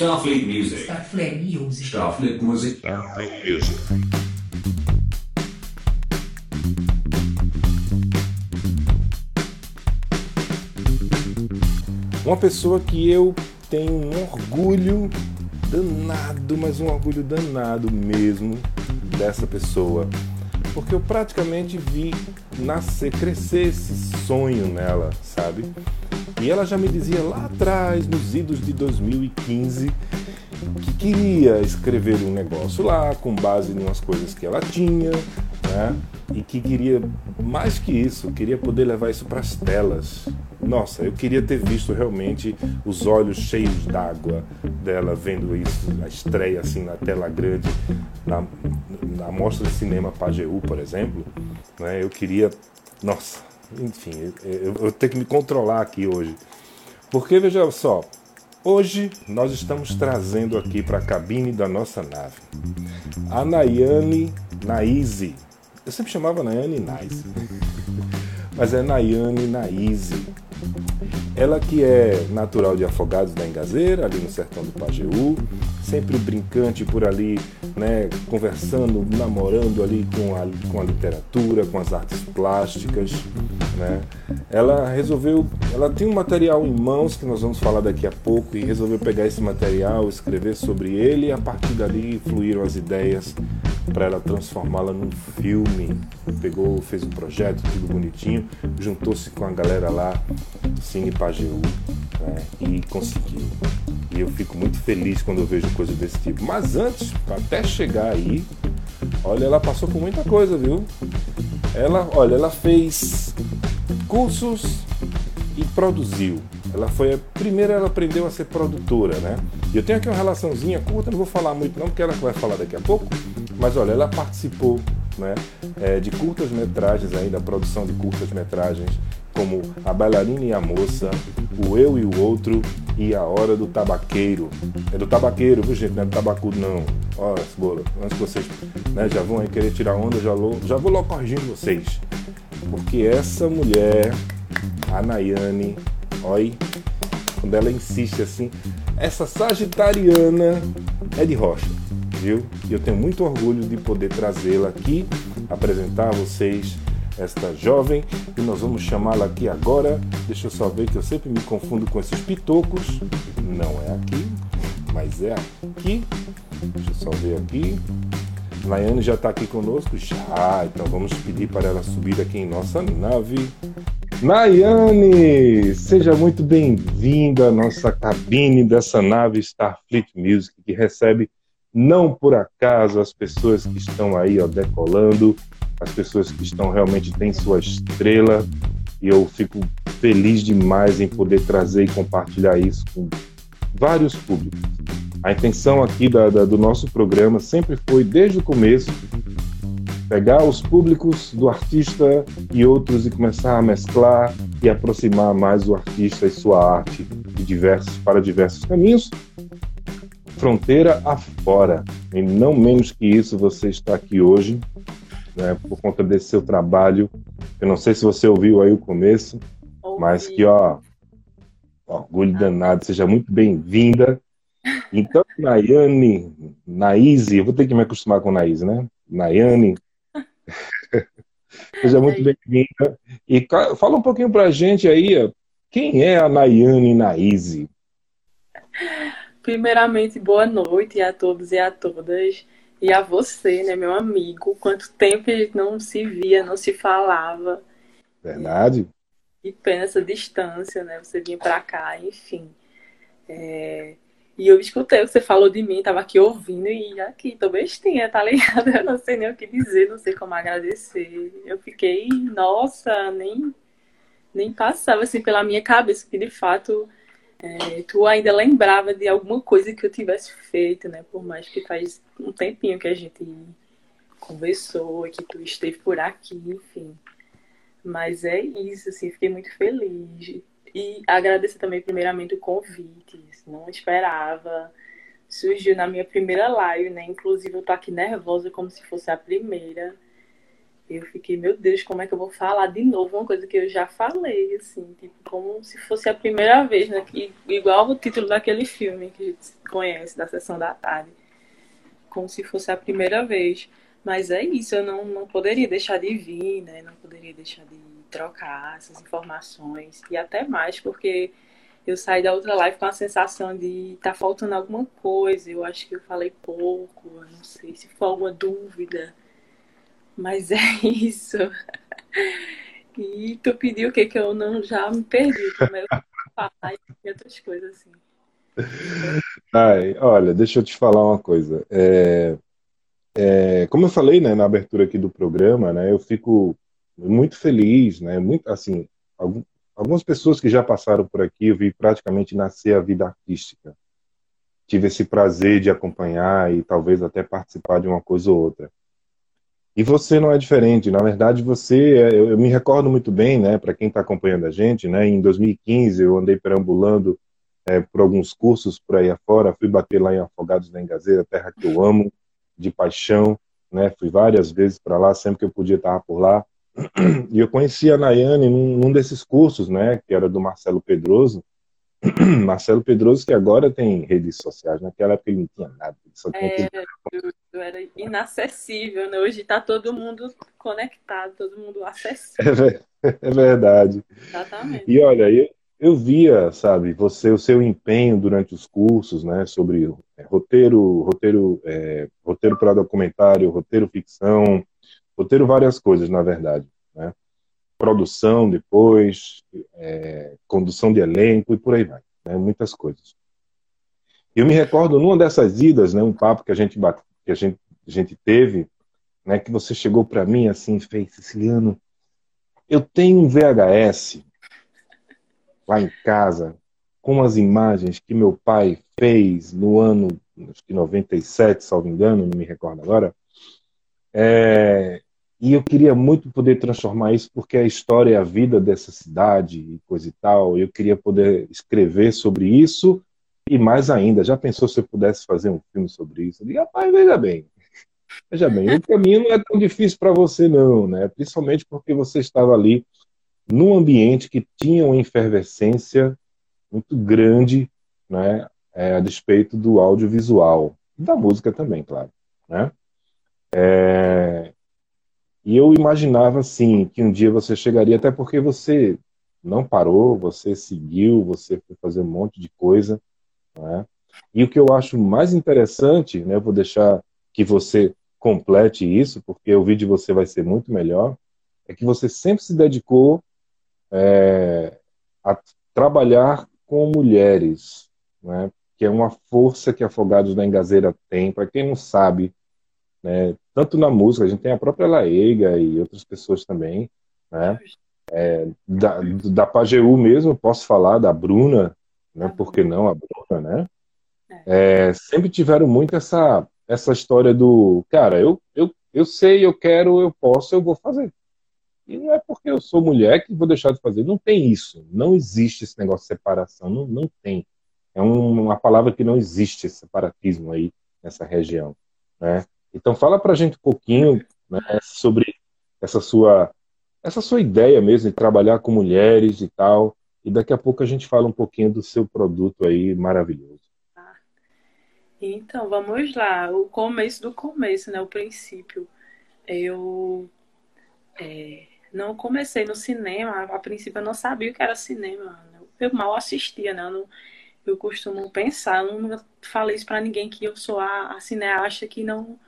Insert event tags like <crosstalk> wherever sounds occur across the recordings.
Starfleet Music. Starfleet Music. Starfleet Music. Starfleet Music. Uma pessoa que eu tenho um orgulho danado, mas um orgulho danado mesmo dessa pessoa. Porque eu praticamente vi nascer, crescer esse sonho nela, sabe? E ela já me dizia lá atrás, nos idos de 2015, que queria escrever um negócio lá com base em umas coisas que ela tinha, né? E que queria mais que isso, queria poder levar isso para as telas. Nossa, eu queria ter visto realmente os olhos cheios d'água dela vendo isso, a estreia assim na tela grande, na, na mostra de cinema Pajeú, por exemplo. Né? Eu queria, nossa, enfim, eu, tenho que me controlar aqui hoje. Porque veja só, hoje nós estamos trazendo aqui para a cabine da nossa nave a Nayane Naize. Eu sempre chamava Nayane Naize, <laughs> mas é Nayane Naize. Ela que é natural de Afogados da Engazeira, ali no sertão do Pajeú, sempre brincante por ali, né, conversando, namorando ali com a, com a literatura, com as artes plásticas, né? Ela resolveu, ela tem um material em mãos que nós vamos falar daqui a pouco e resolveu pegar esse material, escrever sobre ele e a partir dali fluíram as ideias para ela transformá-la num filme. Pegou, fez um projeto, tudo bonitinho, juntou-se com a galera lá, Cine Pajeú, né? e conseguiu. E eu fico muito feliz quando eu vejo coisa desse tipo. Mas antes, até chegar aí, olha, ela passou por muita coisa, viu? Ela, olha, ela fez cursos e produziu. Ela foi a primeira, ela aprendeu a ser produtora, né? E eu tenho aqui uma relaçãozinha curta, não vou falar muito não, porque ela vai falar daqui a pouco. Mas olha, ela participou, né, é, de curtas metragens aí, da produção de curtas metragens, como A Bailarina e a Moça, O Eu e o Outro e A Hora do Tabaqueiro. É do tabaqueiro, viu gente? Não é do tabacudo não. Ó, cebola, antes que vocês né, já vão querer tirar onda, já, vou, já vou logo corrigindo vocês. Porque essa mulher, a Nayane, olha, quando ela insiste assim, essa sagitariana é de rocha, viu? E eu tenho muito orgulho de poder trazê-la aqui, apresentar a vocês esta jovem e nós vamos chamá-la aqui agora. Deixa eu só ver que eu sempre me confundo com esses pitocos. Não é aqui, mas é aqui. Deixa eu só ver aqui. Laiane já está aqui conosco? Já, então vamos pedir para ela subir aqui em nossa nave. Nayane, seja muito bem-vinda à nossa cabine dessa nave Starfleet Music, que recebe não por acaso as pessoas que estão aí ó, decolando, as pessoas que estão realmente têm sua estrela, e eu fico feliz demais em poder trazer e compartilhar isso com vários públicos. A intenção aqui da, da, do nosso programa sempre foi, desde o começo, pegar os públicos do artista e outros e começar a mesclar e aproximar mais o artista e sua arte de diversos, para diversos caminhos, fronteira afora. E não menos que isso, você está aqui hoje, né, por conta desse seu trabalho. Eu não sei se você ouviu aí o começo, Ouvi. mas que, ó, orgulho danado, seja muito bem-vinda. Então, Nayane, Naíse, eu vou ter que me acostumar com Naíse, né? Nayane, <laughs> seja muito bem-vinda. E fala um pouquinho pra gente aí, quem é a Nayane Naíse? Primeiramente, boa noite a todos e a todas. E a você, né, meu amigo? Quanto tempo a gente não se via, não se falava. Verdade? Que pena essa distância, né? Você vinha pra cá, enfim. É, E eu escutei o que você falou de mim, tava aqui ouvindo e aqui, tô bestinha, tá ligado? <laughs> Eu não sei nem o que dizer, não sei como agradecer. Eu fiquei, nossa, nem, nem passava assim pela minha cabeça que de fato é, tu ainda lembrava de alguma coisa que eu tivesse feito, né? Por mais que faz um tempinho que a gente conversou que tu esteve por aqui, enfim. Mas é isso, assim, fiquei muito feliz. E agradecer também, primeiramente, o convite. Não esperava. Surgiu na minha primeira live, né? Inclusive, eu tô aqui nervosa, como se fosse a primeira. Eu fiquei, meu Deus, como é que eu vou falar de novo uma coisa que eu já falei, assim, tipo, como se fosse a primeira vez, né? Que, igual o título daquele filme que a gente conhece, da Sessão da Tarde. Como se fosse a primeira vez. Mas é isso, eu não, não poderia deixar de vir, né? Não poderia deixar de trocar essas informações. E até mais, porque eu saí da outra live com a sensação de tá faltando alguma coisa. Eu acho que eu falei pouco, eu não sei se for alguma dúvida mas é <laughs> isso. E tu pediu o que que eu não já me perdi, como é falar e outras coisas assim. Ai, olha, deixa eu te falar uma coisa. É, é, como eu falei, né, na abertura aqui do programa, né, eu fico muito feliz, né, muito assim, algum, algumas pessoas que já passaram por aqui, eu vi praticamente nascer a vida artística. Tive esse prazer de acompanhar e talvez até participar de uma coisa ou outra. E você não é diferente. Na verdade, você, é, eu, eu me recordo muito bem, né, para quem está acompanhando a gente, né, em 2015 eu andei perambulando é, por alguns cursos por aí afora, fui bater lá em Afogados da Engazeira, terra que eu amo, de paixão, né, fui várias vezes para lá, sempre que eu podia estar por lá. E eu conheci a Nayane num, num desses cursos, né, que era do Marcelo Pedroso, <clears throat> Marcelo Pedroso, que agora tem redes sociais, naquela época ele não tinha nada. Só tinha é, eu era inacessível, né? Hoje está todo mundo conectado, todo mundo acessível. É, <laughs> é verdade. Exatamente. E olha, eu, eu via, sabe, você, o seu empenho durante os cursos, né, sobre é, roteiro, roteiro, é, roteiro para documentário, roteiro ficção, roteiro várias coisas, na verdade, né? Produção depois, é, condução de elenco e por aí vai, né? muitas coisas. Eu me recordo numa dessas idas, né, um papo que a gente que a gente, a gente teve, né, que você chegou para mim assim, fez Siciliano, eu tenho um VHS lá em casa com as imagens que meu pai fez no ano acho que 97, salvo engano, não me recordo agora. É, e eu queria muito poder transformar isso, porque a história é a vida dessa cidade e coisa e tal. Eu queria poder escrever sobre isso e mais ainda. Já pensou se eu pudesse fazer um filme sobre isso? Digo, rapaz, veja bem. Veja bem, o caminho não é tão difícil para você, não, né? Principalmente porque você estava ali num ambiente que tinha uma efervescência muito grande, né? É, a despeito do audiovisual. E da música também, claro. Né? É, e eu imaginava, assim, que um dia você chegaria, até porque você não parou, você seguiu, você foi fazer um monte de coisa. Né? E o que eu acho mais interessante, né, vou deixar que você complete isso, porque o vídeo de você vai ser muito melhor, é que você sempre se dedicou é, a trabalhar com mulheres, né, que é uma força que Afogados da Engazeira tem. Para quem não sabe, né? Tanto na música, a gente tem a própria Laeiga e outras pessoas também, né? É, da, da Pajeú mesmo, posso falar da Bruna, né? Por que não a Bruna, né? É. é, sempre tiveram muito essa, essa história do, cara, eu, eu, eu sei, eu quero, eu posso, eu vou fazer. E não é porque eu sou mulher que vou deixar de fazer. Não tem isso. Não existe esse negócio de separação. Não, não tem. É um, uma palavra que não existe, esse separatismo aí nessa região. Né? Então fala para a gente um pouquinho né, sobre essa sua essa sua ideia mesmo de trabalhar com mulheres e tal. E daqui a pouco a gente fala um pouquinho do seu produto aí maravilhoso. Então, vamos lá. O começo do começo, né? O princípio. Eu é, não comecei no cinema. A princípio eu não sabia o que era cinema. Eu mal assistia, né? Eu, não, eu costumo pensar, eu não falei isso para ninguém que eu sou a, a cineasta que não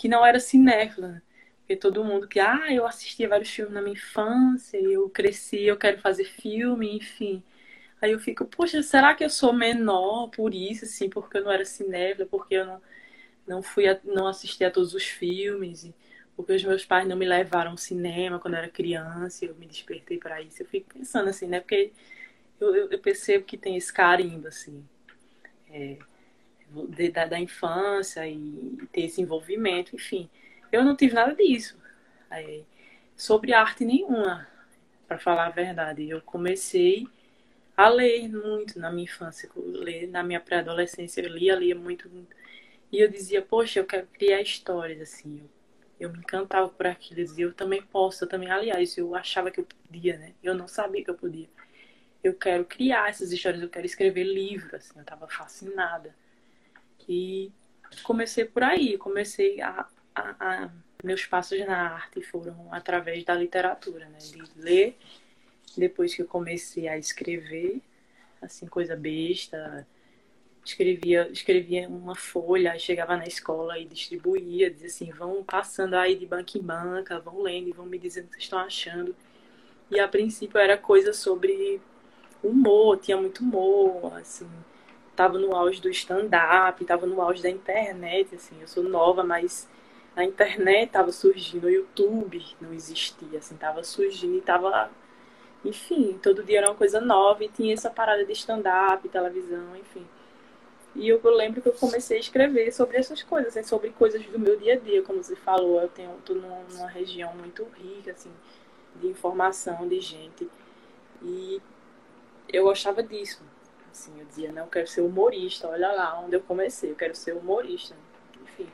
que não era cinéfila. Porque todo mundo que, ah, eu assistia vários filmes na minha infância, eu cresci, eu quero fazer filme, enfim. Aí eu fico, poxa, será que eu sou menor por isso, assim, porque eu não era cinéfila, porque eu não, não fui, a, não assisti a todos os filmes, porque os meus pais não me levaram ao cinema quando eu era criança, eu me despertei para isso. Eu fico pensando assim, né? Porque eu, eu, eu percebo que tem esse carimbo, assim. É, de, da, da, infância e ter esse envolvimento, enfim. Eu não tive nada disso. É, sobre arte nenhuma, para falar a verdade. Eu comecei a ler muito na minha infância, ler na minha pré-adolescência, eu lia, lia muito. E eu dizia, poxa, eu quero criar histórias, assim. Eu me encantava por aquilo, eu dizia, eu também posso, eu também, aliás, eu achava que eu podia, né? Eu não sabia que eu podia. Eu quero criar essas histórias, eu quero escrever livros, assim, eu estava fascinada. E comecei por aí, comecei a, a, a, meus passos na arte foram através da literatura, né? De ler, depois que eu comecei a escrever, assim, coisa besta, escrevia, escrevia uma folha, chegava na escola e distribuía, dizia assim, vão passando aí de banca em banca, vão lendo e vão me dizendo o que vocês estão achando. E a princípio era coisa sobre humor, tinha muito humor, assim, tava no auge do stand-up, tava no auge da internet, assim, eu sou nova, mas a internet tava surgindo, o YouTube não existia, assim, tava surgindo e tava, enfim, todo dia era uma coisa nova e tinha essa parada de stand-up, televisão, enfim. E eu lembro que eu comecei a escrever sobre essas coisas, assim, sobre coisas do meu dia a dia, como você falou, eu tenho tô numa região muito rica, assim, de informação, de gente. E eu gostava disso. Assim, eu dizia, não, eu quero ser humorista, olha lá onde eu comecei, eu quero ser humorista. Enfim,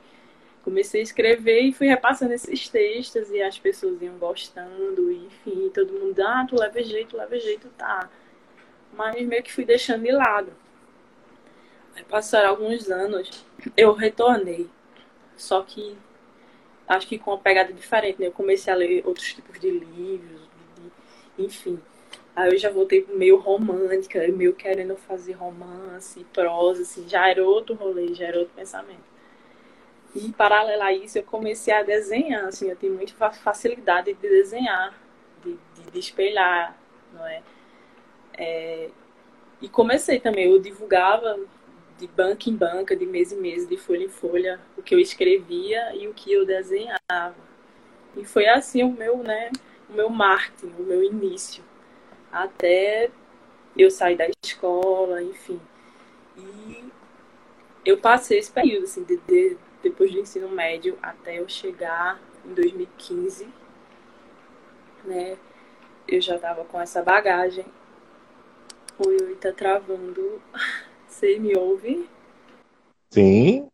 comecei a escrever e fui repassando esses textos e as pessoas iam gostando, e, enfim, todo mundo, ah, tu leva jeito, leva jeito, tá. Mas meio que fui deixando de lado. Aí passaram alguns anos, eu retornei. Só que acho que com uma pegada diferente, né? Eu comecei a ler outros tipos de livros, de, enfim. Aí eu já voltei meio romântica, meio querendo fazer romance, prosa, assim, já era outro rolê, já era outro pensamento. E paralelo a isso, eu comecei a desenhar, assim, eu tenho muita facilidade de desenhar, de, de, de espelhar, não é? é? E comecei também, eu divulgava de banca em banca, de mês em mês, de folha em folha, o que eu escrevia e o que eu desenhava. E foi assim o meu, né, o meu marketing, o meu início, até eu sair da escola, enfim. E eu passei esse período, assim, de, de, depois do ensino médio até eu chegar em 2015, né, eu já tava com essa bagagem. Oi, oi, tá travando. <laughs> Você me ouve? Sim.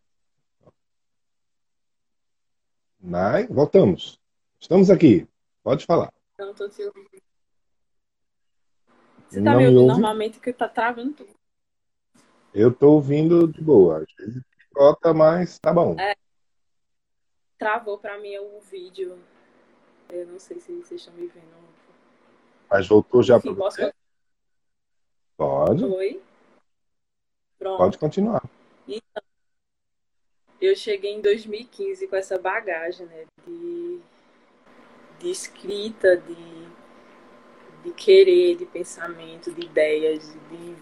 Vai, voltamos. Estamos aqui. Pode falar. Não tô te ouvindo. Você tá Não me ouvindo normalmente que tá travando tudo. Eu tô ouvindo de boa. Às vezes picota, mas tá bom. É. Travou pra mim o vídeo. Eu não sei se vocês estão me vendo. Mas voltou já para você? Posso... Pode. Oi? Pronto. Pode continuar. Então, eu cheguei em 2015 com essa bagagem né, de, de escrita, de, de querer, de pensamento, de ideias, de,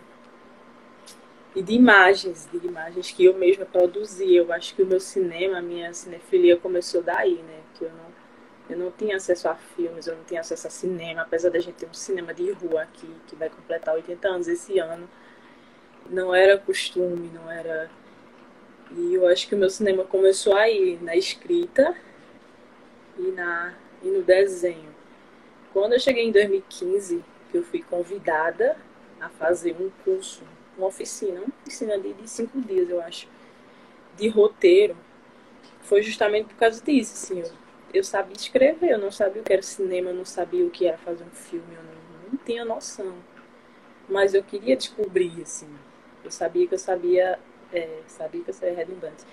e de imagens, de imagens que eu mesma produzia. Eu acho que o meu cinema, a minha cinefilia começou daí, né? Que eu não, eu não tinha acesso a filmes, eu não tinha acesso a cinema, apesar da gente ter um cinema de rua aqui, que vai completar 80 anos esse ano não era costume, não era. E eu acho que o meu cinema começou aí, na escrita e, na, e no desenho. Quando eu cheguei em 2015, que eu fui convidada a fazer um curso, uma oficina, uma oficina de, de cinco dias, eu acho, de roteiro, foi justamente por causa disso, assim, eu, eu sabia escrever, eu não sabia o que era cinema, eu não sabia o que era fazer um filme, eu não, não tinha noção. Mas eu queria descobrir, assim, eu sabia que eu sabia, é, sabia que eu seria redundante.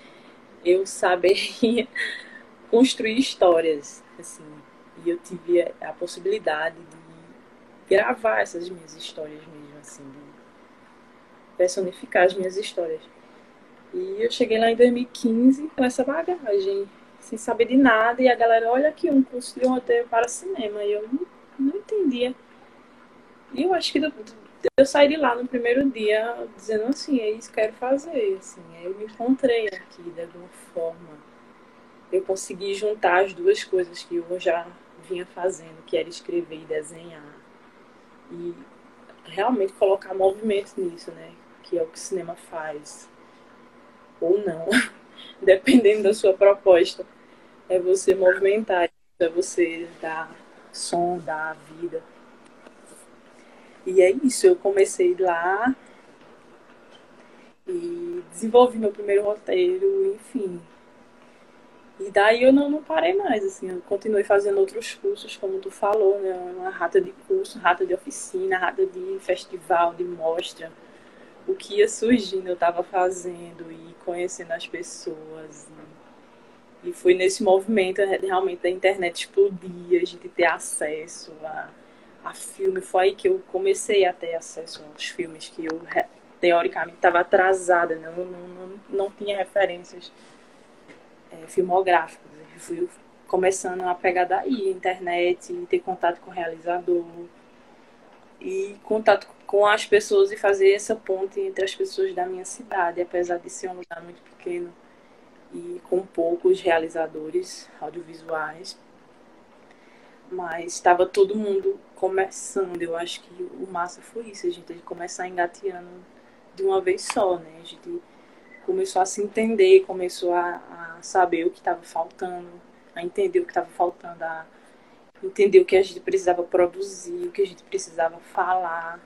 Eu saberia <laughs> construir histórias, assim, e eu tive a possibilidade de gravar essas minhas histórias mesmo, assim, de personificar as minhas histórias. E eu cheguei lá em 2015 com essa bagagem, sem saber de nada, e a galera, olha aqui, um curso de roteiro para cinema, e eu não, não entendia. E eu acho que do, eu saí de lá no primeiro dia dizendo assim, é isso que quero fazer, assim, eu me encontrei aqui de alguma forma. Eu consegui juntar as duas coisas que eu já vinha fazendo, que era escrever e desenhar. E realmente colocar movimento nisso, né? Que é o que o cinema faz. Ou não, <laughs> dependendo da sua proposta. É você movimentar, é você dar som, dar vida. E é isso, eu comecei lá e desenvolvi meu primeiro roteiro, enfim. E daí eu não, não parei mais, assim, eu continuei fazendo outros cursos, como tu falou, né? Uma rata de curso, rata de oficina, rata de festival, de mostra. O que ia surgindo eu estava fazendo e conhecendo as pessoas. E, e foi nesse movimento realmente da internet explodir, a gente ter acesso a, a filme. Foi aí que eu comecei a ter acesso aos filmes que eu teoricamente estava atrasada, né? não, não, não, não tinha referências é, filmográficos. Eu fui começando a pegar daí, internet, ter contato com o realizador e contato com as pessoas e fazer essa ponte entre as pessoas da minha cidade, apesar de ser um lugar muito pequeno e com poucos realizadores audiovisuais. Mas estava todo mundo começando. Eu acho que o massa foi isso, a gente começar engateando de uma vez só, né? A gente começou a se entender, começou a, a saber o que estava faltando, a entender o que estava faltando, a entender o que a gente precisava produzir, o que a gente precisava falar.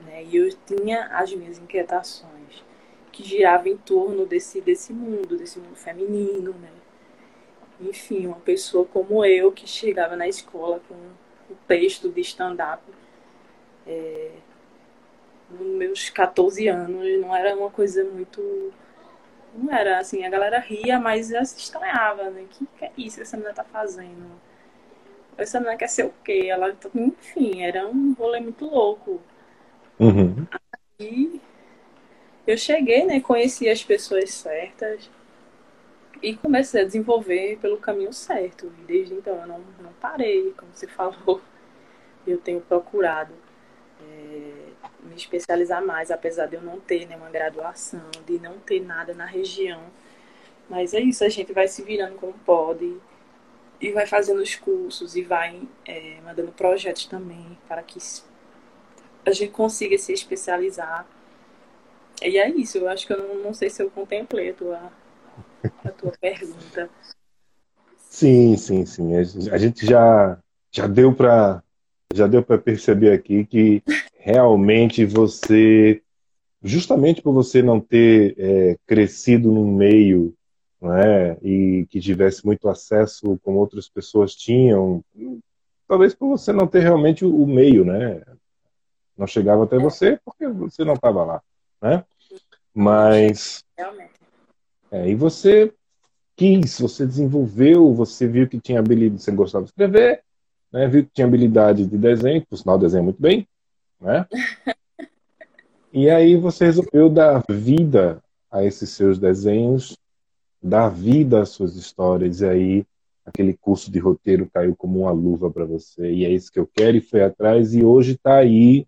Né? E eu tinha as minhas inquietações que giravam em torno desse, desse mundo, desse mundo feminino, né? Enfim, uma pessoa como eu que chegava na escola com o texto de stand-up é, nos meus 14 anos, não era uma coisa muito. Não era assim, a galera ria, mas se estranhava, né? O que, que é isso que essa menina tá fazendo? Essa menina quer ser o quê? Ela, enfim, era um rolê muito louco. Uhum. Aí eu cheguei, né? Conheci as pessoas certas e comecei a desenvolver pelo caminho certo. E desde então eu não, não parei, como você <laughs> falou. Eu tenho procurado é, me especializar mais, apesar de eu não ter nenhuma graduação, de não ter nada na região. Mas é isso, a gente vai se virando como pode e vai fazendo os cursos e vai é, mandando projetos também para que a gente consiga se especializar. E é isso, eu acho que eu não, não sei se eu contemplei a tua, a tua <laughs> pergunta. Sim, sim, sim. A gente já, já deu para já deu para perceber aqui que realmente você, justamente por você não ter é, crescido num meio né, e que tivesse muito acesso como outras pessoas tinham, talvez por você não ter realmente o, meio, né? Não chegava até você porque você não estava lá, né? Mas é, e você quis, você desenvolveu, você viu que tinha habilidade, você gostava de escrever, né? Viu que tinha habilidade de desenho, por sinal desenha muito bem, né? <laughs> E aí você resolveu dar vida a esses seus desenhos, dar vida às suas histórias, e aí aquele curso de roteiro caiu como uma luva para você, e é isso que eu quero, e foi atrás, e hoje está aí,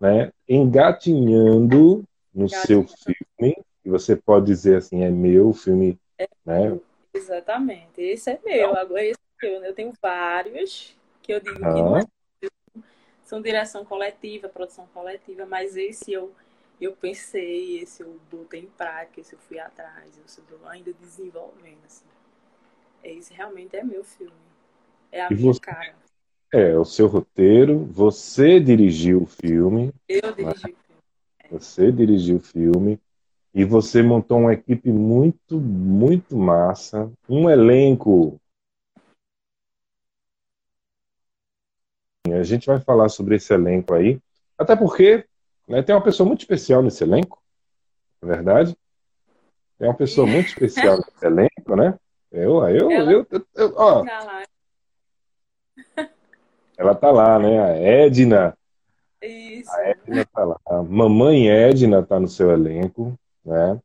né, engatinhando no seu filme, e você pode dizer assim, é meu filme, é, né? Exatamente, esse é meu, agora esse? Eu tenho vários, que eu digo que não é são direção coletiva, produção coletiva, mas esse eu eu pensei, esse eu botei em prática, esse eu fui atrás, eu estou ainda desenvolvendo, assim. Esse realmente é meu filme. É a e minha você, cara. É, o seu roteiro, você dirigiu o filme. Eu dirigi né? o filme. É. Você dirigiu o filme. E você montou uma equipe muito, muito massa. Um elenco A gente vai falar sobre esse elenco aí, até porque né, tem uma pessoa muito especial nesse elenco, na é verdade. Tem uma pessoa muito especial nesse <laughs> elenco, né? Eu, eu, ela... eu, eu, eu ó. Ela tá lá, né? A Edna. Isso. A Edna tá lá. A mamãe Edna tá no seu elenco, né?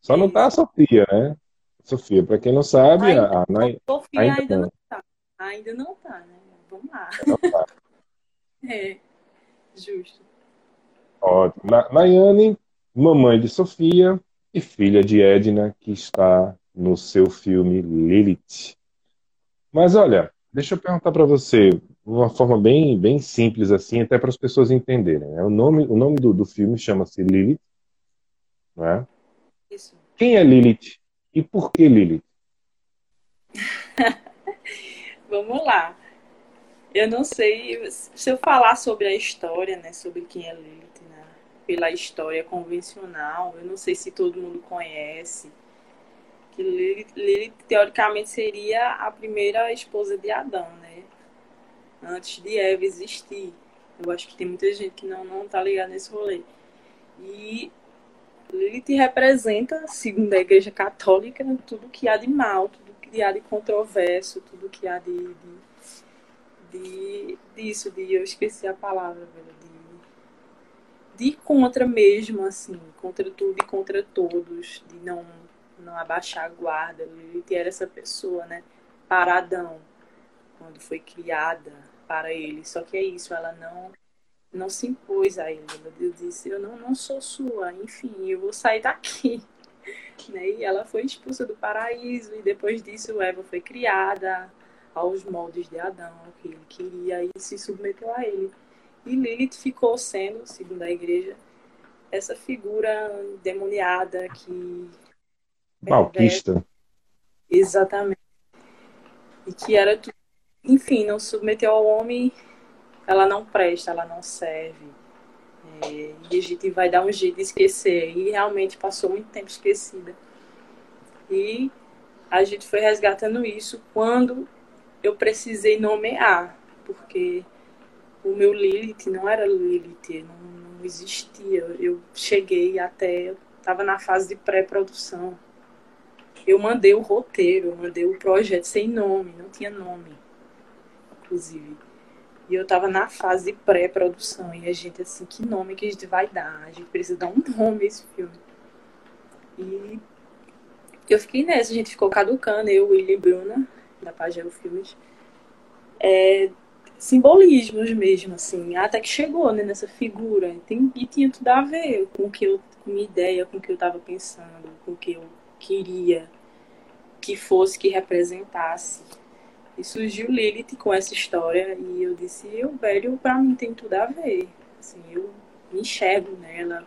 Só não tá a Sofia, né? Sofia, para quem não sabe, ainda, a, a, Sofia ainda, ainda não tá. Ainda não tá, né? Lá. <laughs> É, justo. Ótimo. Nayane, mamãe de Sofia e filha de Edna, que está no seu filme Lilith. Mas olha, deixa eu perguntar para você, de uma forma bem, bem simples assim, até para as pessoas entenderem. Né? O nome, o nome do, do filme chama-se Lilith, não é? Isso. Quem é Lilith e por que Lilith? <laughs> Vamos lá. Eu não sei se eu falar sobre a história, né, sobre quem é Lilith, né, pela história convencional, eu não sei se todo mundo conhece Que Lilith, Lilith, teoricamente, seria a primeira esposa de Adão, né? Antes de Eva existir. Eu acho que tem muita gente que não, não tá ligada nesse rolê. E Lilith representa, segundo a Igreja Católica, tudo que há de mal, tudo que há de controverso, tudo que há de, de, de disso, de eu esqueci a palavra, velho, de, de contra mesmo, assim, contra tudo e contra todos, de não, não abaixar a guarda. Lilith era essa pessoa, né? Para Adão, quando foi criada para ele. Só que é isso, ela não não se impôs a ele. Deus disse, eu não, não sou sua, enfim, eu vou sair daqui. <laughs> Né? E ela foi expulsa do paraíso, e depois disso Eva foi criada aos moldes de Adão, que ele queria, e se submeteu a ele. E Lilith ficou sendo, segundo a igreja, essa figura demoniada que. Malquista. Exatamente. E que era tudo. Enfim, não submeteu ao homem ela não presta, ela não serve. É, e a gente vai dar um jeito de esquecer. E realmente passou muito tempo esquecida. E a gente foi resgatando isso quando eu precisei nomear, porque o meu Lilith não era Lilith, não, não existia. Eu cheguei até, estava na fase de pré-produção. Eu mandei o roteiro, eu mandei o projeto sem nome, não tinha nome, inclusive. E eu tava na fase pré-produção. E a gente, assim, que nome que a gente vai dar? A gente precisa dar um <laughs> nome a esse filme. E eu fiquei nessa, a gente ficou caducando, eu, William e Bruna, da Pagelo Filmes. É, simbolismos mesmo, assim, até que chegou né, nessa figura. Tem, e tinha tudo a ver com o que eu, com minha ideia, com o que eu tava pensando, com o que eu queria que fosse, que representasse. E surgiu Lilith com essa história e eu disse, eu, velho, pra mim tem tudo a ver. Assim, eu me enxergo nela,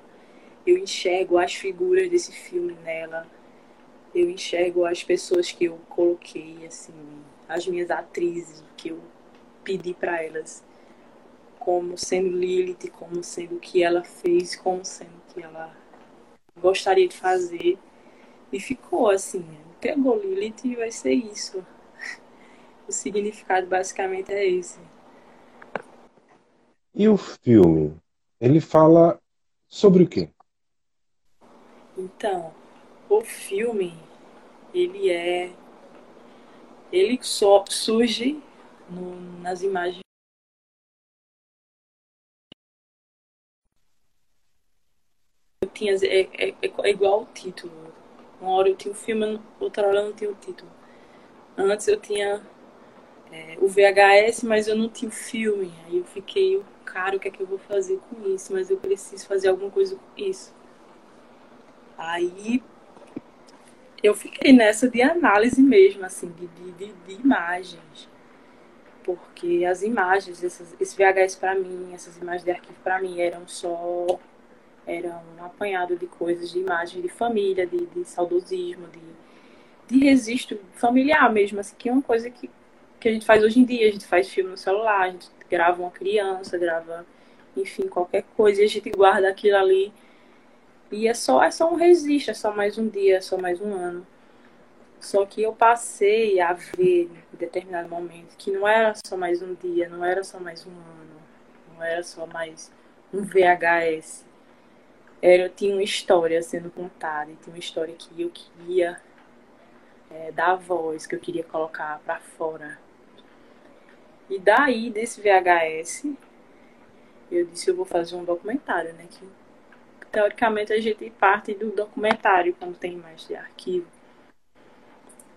eu enxergo as figuras desse filme nela, eu enxergo as pessoas que eu coloquei, assim, as minhas atrizes, que eu pedi para elas, como sendo Lilith, como sendo o que ela fez, como sendo o que ela gostaria de fazer. E ficou assim, pegou Lilith e vai ser isso <laughs> o significado basicamente é esse. E o filme? Ele fala sobre o quê? Então, o filme, ele é. Ele só surge no, nas imagens. Eu tinha, é, é, é igual o título. Uma hora eu tinha o filme, outra hora eu não tinha o título. Antes eu tinha é, o VHS, mas eu não tinha o filme. Aí eu fiquei, cara, o que é que eu vou fazer com isso? Mas eu preciso fazer alguma coisa com isso. Aí eu fiquei nessa de análise mesmo, assim, de, de, de imagens. Porque as imagens, essas, esse VHS para mim, essas imagens de arquivo para mim eram só. eram um apanhado de coisas, de imagens de família, de, de saudosismo, de, de registro familiar mesmo, assim, que é uma coisa que que a gente faz hoje em dia. A gente faz filme no celular, a gente grava uma criança, grava, enfim, qualquer coisa, e a gente guarda aquilo ali. E é só, é só um registro, é só mais um dia, é só mais um ano. Só que eu passei a ver em determinado momento que não era só mais um dia, não era só mais um ano, não era só mais um VHS. Era, tinha uma história sendo contada, tinha uma história que eu queria é, dar voz, que eu queria colocar para fora e daí, desse VHS, eu disse, eu vou fazer um documentário, né? Que, teoricamente, a gente parte do documentário quando tem mais de arquivo.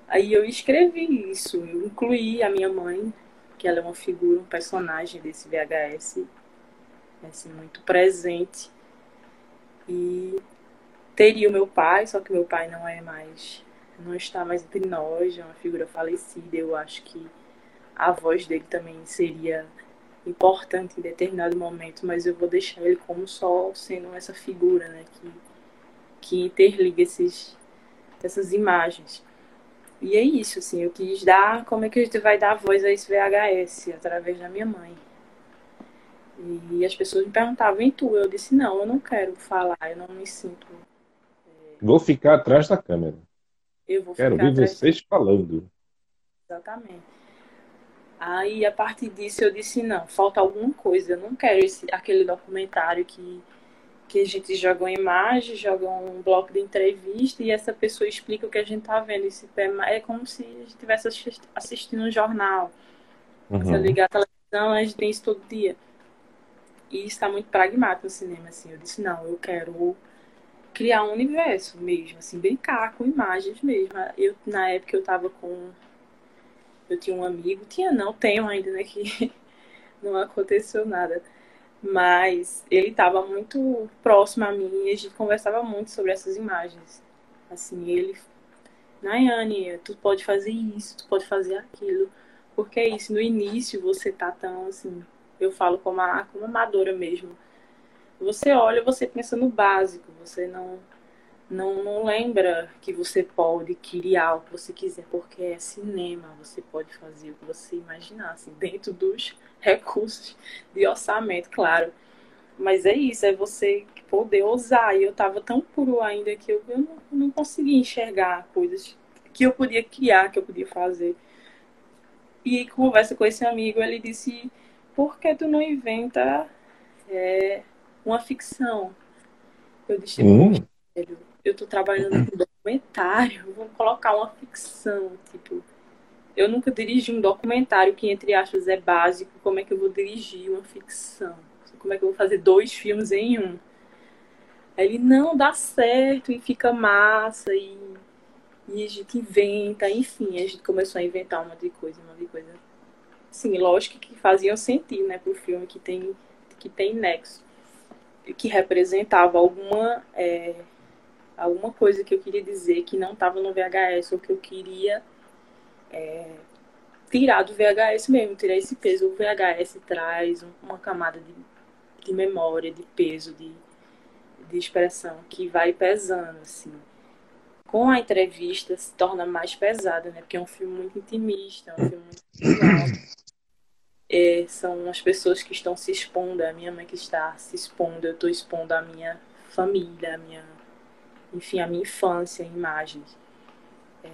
Aí eu escrevi isso, eu incluí a minha mãe, que ela é uma figura, um personagem desse VHS, assim, muito presente. E teria o meu pai, só que meu pai não é mais, não está mais entre nós, é uma figura falecida, eu acho que a voz dele também seria importante em determinado momento, mas eu vou deixar ele como só sendo essa figura, né, que, que interliga esses, essas imagens. E é isso, assim, eu quis dar, como é que a gente vai dar voz a esse VHS? Através da minha mãe. E as pessoas me perguntavam, e tu? Eu disse, não, eu não quero falar, eu não me sinto... É... Vou ficar atrás da câmera. Eu vou Quero ouvir vocês falando. Exatamente. Aí, a partir disso, eu disse, não, falta alguma coisa. Eu não quero esse, aquele documentário que, que a gente joga uma imagem, joga um bloco de entrevista e essa pessoa explica o que a gente tá vendo. Esse é como se a gente estivesse assistindo um jornal. Uhum. Se eu ligar a televisão, a gente tem isso todo dia. E está muito pragmático no cinema, assim. Eu disse, não, eu quero criar um universo mesmo, assim, brincar com imagens mesmo. Eu, na época, eu tava com eu tinha um amigo, tinha não, tenho ainda, né, que <laughs> não aconteceu nada. Mas ele estava muito próximo a mim e a gente conversava muito sobre essas imagens. Assim, ele, Nayane, tu pode fazer isso, tu pode fazer aquilo. Porque é isso, no início você tá tão assim, eu falo como, a, como amadora mesmo. Você olha, você pensa no básico, você não não, não lembra que você pode criar o que você quiser, porque é cinema, você pode fazer o que você imaginar, assim, <laughs> dentro dos recursos de orçamento, claro. Mas é isso, é você poder ousar. E eu estava tão puro ainda que eu, eu não, não conseguia enxergar coisas que eu podia criar, que eu podia fazer. E conversa com esse amigo, ele disse, por que tu não inventa é, uma ficção? Eu disse, hum. velho, eu tô trabalhando com documentário, vou colocar uma ficção, tipo, eu nunca dirigi um documentário que, entre aspas, é básico, como é que eu vou dirigir uma ficção? Como é que eu vou fazer dois filmes em um? Aí ele, não, dá certo, e fica massa, e, e a gente inventa, enfim, a gente começou a inventar uma de coisa, uma de coisa. Sim, lógico que faziam sentido, né, pro filme que tem, que tem nexo, que representava alguma... É, alguma coisa que eu queria dizer que não estava no VHS ou que eu queria é, tirar do VHS mesmo, tirar esse peso. O VHS traz uma camada de, de memória, de peso, de, de expressão que vai pesando, assim. Com a entrevista se torna mais pesada, né? Porque é um filme muito intimista, é um filme muito pesado. <coughs> É, são as pessoas que estão se expondo, é a minha mãe que está se expondo, eu estou expondo a minha família, a minha enfim, a minha infância, imagens. É,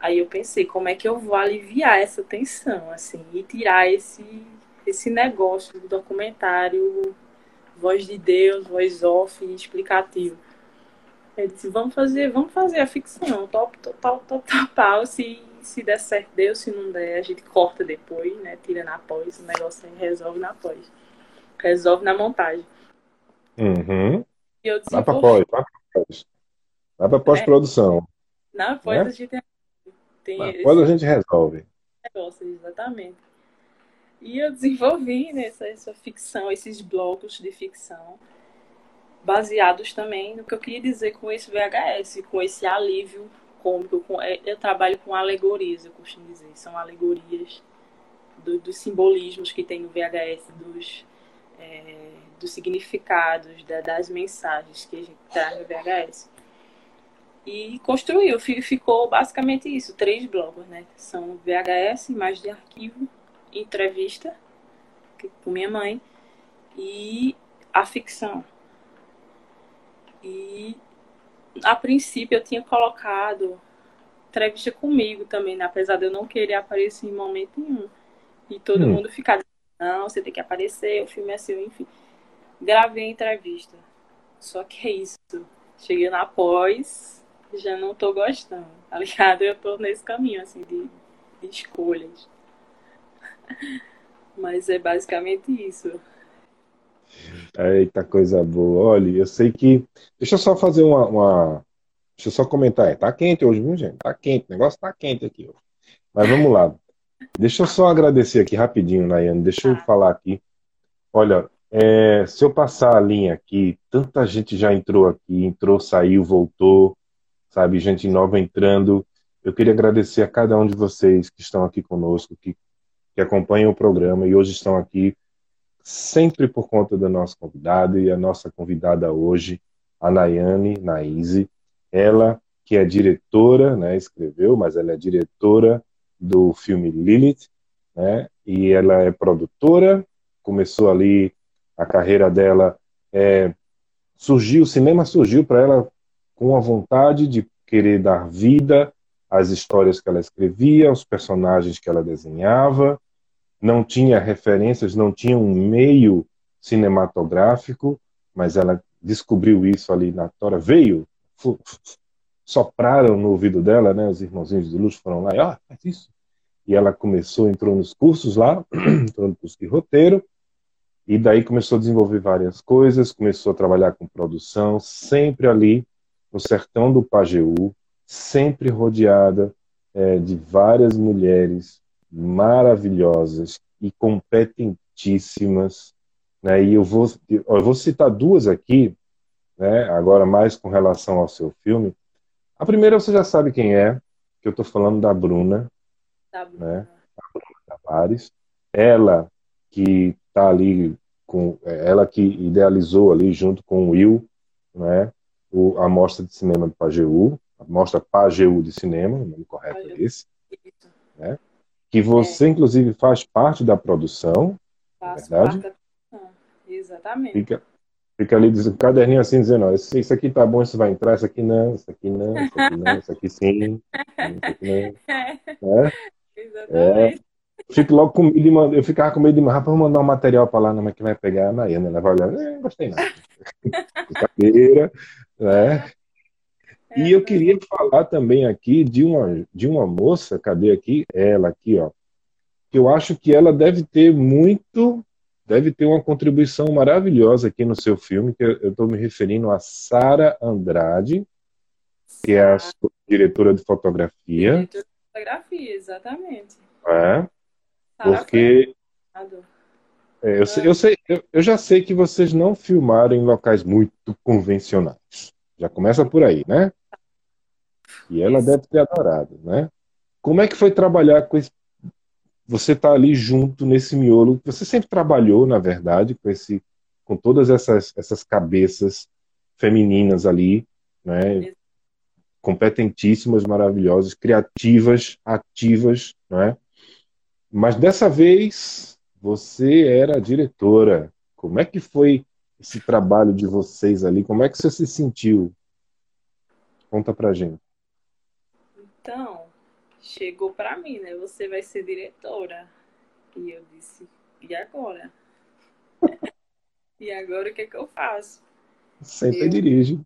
aí eu pensei, como é que eu vou aliviar essa tensão, assim, e tirar esse, esse negócio do documentário voz de Deus, voz off, explicativo. Eu disse, vamos fazer, vamos fazer a ficção, top, total, total, total, se, se der certo, Deus, se não der, a gente corta depois, né, tira na pós, o negócio aí resolve na pós. Resolve na montagem. Uhum. E eu desenvolvi... Vai pra pós, vai pra pós. Vai para pós-produção. É. Na pós né? a gente tem. Na pós a gente resolve. Negócio, exatamente. E eu desenvolvi nessa né, essa ficção, esses blocos de ficção, baseados também no que eu queria dizer com esse VHS, com esse alívio cômico. Com, é, eu trabalho com alegorias, eu costumo dizer. São alegorias do, dos simbolismos que tem no VHS, dos. É, dos significados, da, das mensagens que a gente traz no VHS. E construiu, ficou basicamente isso, três blocos, né? São VHS, imagem de arquivo, entrevista com minha mãe e a ficção. E a princípio eu tinha colocado entrevista comigo também, né? apesar de eu não querer aparecer em momento nenhum. E todo hum. mundo ficar, não, você tem que aparecer, o filme é seu, enfim gravei a entrevista. Só que é isso. Cheguei na pós, já não tô gostando, tá ligado? Eu tô nesse caminho, assim, de, de escolhas. <laughs> Mas é basicamente isso. Eita, coisa boa. Olha, eu sei que. Deixa eu só fazer uma. uma... Deixa eu só comentar. Tá quente hoje, viu, gente? Tá quente. O negócio tá quente aqui. Mas vamos lá. Deixa eu só agradecer aqui rapidinho, Nayane. Deixa eu falar aqui. Olha, é, se eu passar a linha aqui, tanta gente já entrou aqui, entrou, saiu, voltou, sabe, gente nova entrando. Eu queria agradecer a cada um de vocês que estão aqui conosco, que, que acompanham o programa e hoje estão aqui sempre por conta do nosso convidado e a nossa convidada hoje, a Nayane Naíse, ela que é diretora, né, escreveu, mas ela é diretora do filme Lilith, né, e ela é produtora, começou ali a carreira dela é, surgiu, o cinema surgiu para ela com a vontade de querer dar vida às histórias que ela escrevia, aos personagens que ela desenhava, não tinha referências, não tinha um meio cinematográfico, mas ela descobriu isso ali na Tora, veio, sopraram no ouvido dela, né, os irmãozinhos de luz foram lá ó, faz isso. E ela começou, entrou nos cursos lá, <clears throat> entrou no curso de roteiro, e daí começou a desenvolver várias coisas, começou a trabalhar com produção, sempre ali no sertão do Pajeú, sempre rodeada é, de várias mulheres maravilhosas e competentíssimas. Né? E eu vou, eu vou citar duas aqui, né? agora mais com relação ao seu filme. A primeira você já sabe quem é, que eu estou falando da Bruna, da Bruna. Né? A Bruna Tavares. Ela que está ali com é, ela que idealizou ali junto com o Will, né, o, a mostra de cinema do Pajeú, a mostra Pajeú de cinema, o nome correto é esse, né, que você é. inclusive faz parte da produção, é Faço verdade? Parte da. Exatamente. Fica, fica ali dizendo, caderninho assim dizendo, ó, isso, isso aqui tá bom, isso vai entrar, isso aqui não, isso aqui não, isso aqui não, isso aqui sim, isso aqui não. <laughs> É. Exatamente. É fico logo com medo de mandar, eu ficava com medo de rapaz, vou mandar um material para lá, não é que vai pegar a Nayana, ela vai olhar, eh, gostei não. <laughs> Brincadeira, né? E eu queria falar também aqui de uma, de uma moça, cadê aqui? Ela aqui, ó. Que eu acho que ela deve ter muito, deve ter uma contribuição maravilhosa aqui no seu filme, que eu estou me referindo a Sara Andrade, que é a diretora de fotografia. Diretora de fotografia, exatamente. É. Porque é, eu, sei, eu, sei, eu, eu, já sei que vocês não filmaram em locais muito convencionais. Já começa por aí, né? E ela Isso. deve ter adorado, né? Como é que foi trabalhar com esse... Você está ali junto nesse miolo. Você sempre trabalhou, na verdade, com esse, com todas essas, essas cabeças femininas ali, né? Competentíssimas, maravilhosas, criativas, ativas, né? Mas dessa vez você era a diretora. Como é que foi esse trabalho de vocês ali? Como é que você se sentiu? Conta pra gente. Então, chegou para mim, né? Você vai ser diretora. E eu disse, e agora? <laughs> e agora o que é que eu faço? Sempre eu... dirige.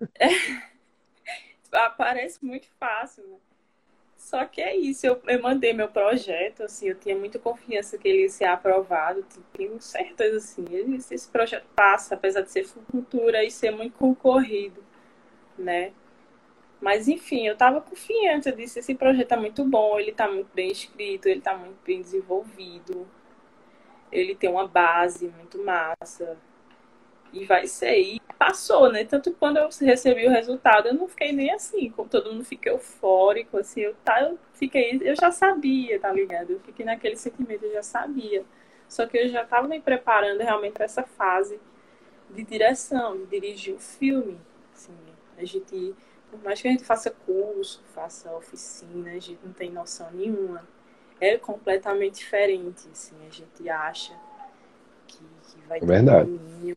<laughs> Parece muito fácil, né? Só que é isso, eu, eu mandei meu projeto, assim, eu tinha muita confiança que ele ia ser aprovado, tenho certeza, assim, esse projeto passa, apesar de ser futura e ser muito concorrido, né? Mas, enfim, eu estava confiante, eu disse, esse projeto é muito bom, ele está muito bem escrito, ele está muito bem desenvolvido, ele tem uma base muito massa, e vai ser. E passou, né? Tanto quando eu recebi o resultado, eu não fiquei nem assim, como todo mundo fica eufórico, assim, eu, tá, eu fiquei, eu já sabia, tá ligado? Eu fiquei naquele sentimento, eu já sabia. Só que eu já estava me preparando realmente para essa fase de direção, de dirigir o filme. Assim, a gente, por mais que a gente faça curso, faça oficina, a gente não tem noção nenhuma. É completamente diferente, assim, a gente acha que, que vai ter Verdade. um caminho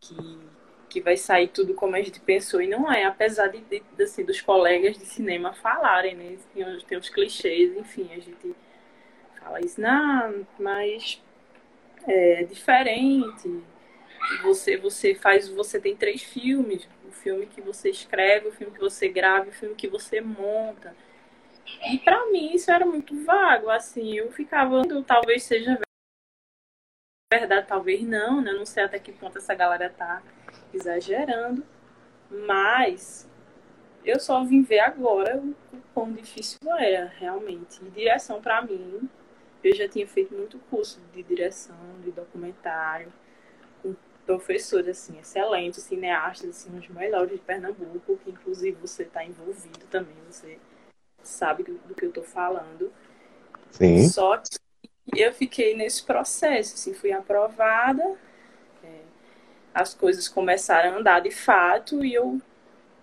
que, que vai sair tudo como a gente pensou. E não é, apesar de, de, assim, dos colegas de cinema falarem, né? Tem, tem os clichês, enfim, a gente fala isso, não, mas é diferente. Você, você faz, você tem três filmes, o filme que você escreve, o filme que você grava, o filme que você monta. E para mim isso era muito vago, assim, eu ficava, talvez seja verdade, talvez não, né? Eu não sei até que ponto essa galera tá exagerando, mas eu só vim ver agora o, quão difícil é, realmente. E direção, para mim, eu já tinha feito muito curso de direção, de documentário, com professores, assim, excelentes, cineastas, assim, os melhores de Pernambuco, que inclusive você está envolvido também, você sabe do que eu tô falando. Sim. Só que eu fiquei nesse processo, assim, fui aprovada, é, as coisas começaram a andar de fato e eu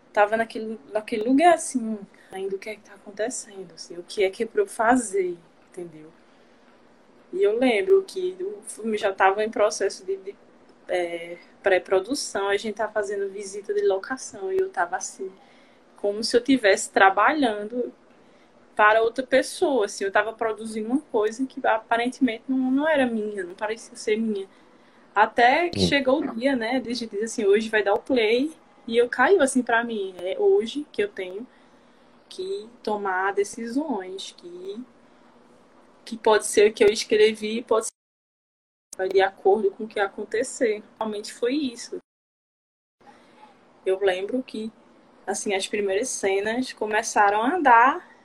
estava naquele, naquele lugar assim, ainda o que é que está acontecendo, assim, o que é que é para eu fazer, entendeu? E eu lembro que o filme já estava em processo de, de é, pré-produção, a gente estava fazendo visita de locação e eu estava assim, como se eu estivesse trabalhando para outra pessoa, assim, eu estava produzindo uma coisa que aparentemente não, não era minha, não parecia ser minha. Até que chegou o dia, né, de gente dizer assim, hoje vai dar o play, e eu caiu assim para mim, é hoje que eu tenho que tomar decisões, que que pode ser que eu escrevi, pode ser de acordo com o que acontecer. Realmente foi isso. Eu lembro que assim as primeiras cenas começaram a andar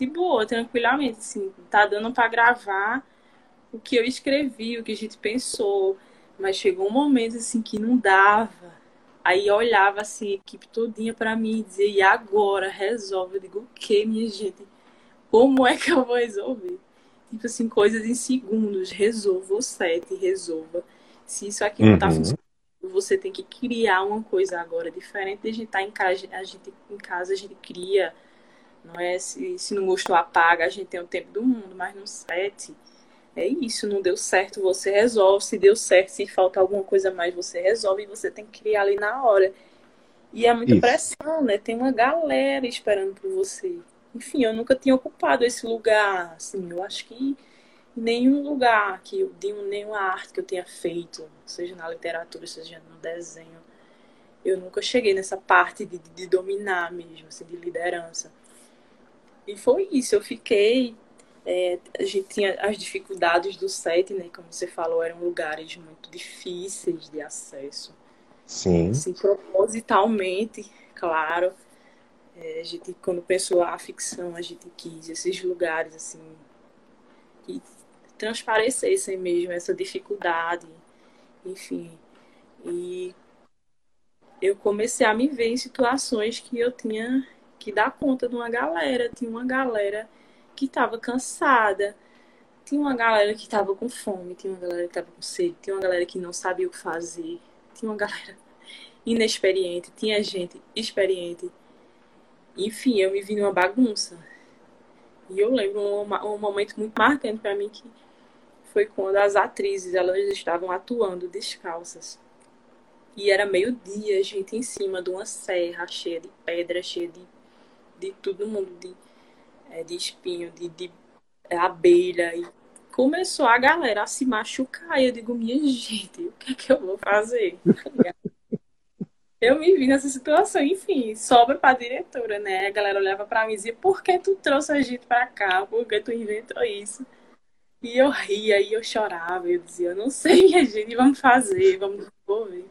de boa, tranquilamente, assim, tá dando para gravar o que eu escrevi, o que a gente pensou, mas chegou um momento assim que não dava. Aí eu olhava assim, a equipe todinha para mim e dizia, e agora? Resolve. Eu digo, o que, minha gente? Como é que eu vou resolver? Tipo assim, coisas em segundos. Resolva o set, resolva. Se isso aqui não tá uhum. funcionando, você tem que criar uma coisa agora. Diferente de a gente estar tá em casa, a gente em casa a gente cria não é? Se, se não gostou, apaga. A gente tem o tempo do mundo, mas no set é isso. Não deu certo, você resolve. Se deu certo, se falta alguma coisa mais, você resolve e você tem que criar ali na hora. E é muita isso. pressão, né? Tem uma galera esperando por você. Enfim, eu nunca tinha ocupado esse lugar. Assim, eu acho que nenhum lugar que eu, de nenhuma arte que eu tenha feito, seja na literatura, seja no desenho, eu nunca cheguei nessa parte de, de, de dominar mesmo, assim, de liderança. E foi isso, eu fiquei. É, a gente tinha as dificuldades do set, né? Como você falou, eram lugares muito difíceis de acesso. Sim. Assim, propositalmente, claro. É, a gente, quando pensou a ficção, a gente quis esses lugares, assim, que transparecessem mesmo essa dificuldade, enfim. E eu comecei a me ver em situações que eu tinha que dá conta de uma galera. Tinha uma galera que estava cansada, tinha uma galera que estava com fome, tinha uma galera que estava com sede, tinha uma galera que não sabia o que fazer, tinha uma galera <laughs> inexperiente, tinha gente experiente. Enfim, eu me vi numa bagunça. E eu lembro um, um momento muito marcante para mim que foi quando as atrizes elas estavam atuando descalças. E era meio-dia, gente em cima de uma serra cheia de pedra, cheia de de todo mundo, de, é, de espinho, de, de abelha. E começou a galera a se machucar. E eu digo, minha gente, o que é que eu vou fazer? <laughs> eu me vi nessa situação, enfim, sobra pra diretora, né? A galera olhava pra mim e dizia, por que tu trouxe a gente pra cá? Por que tu inventou isso? E eu ria e eu chorava, eu dizia, eu não sei, <laughs> minha gente, vamos fazer, vamos desenvolver.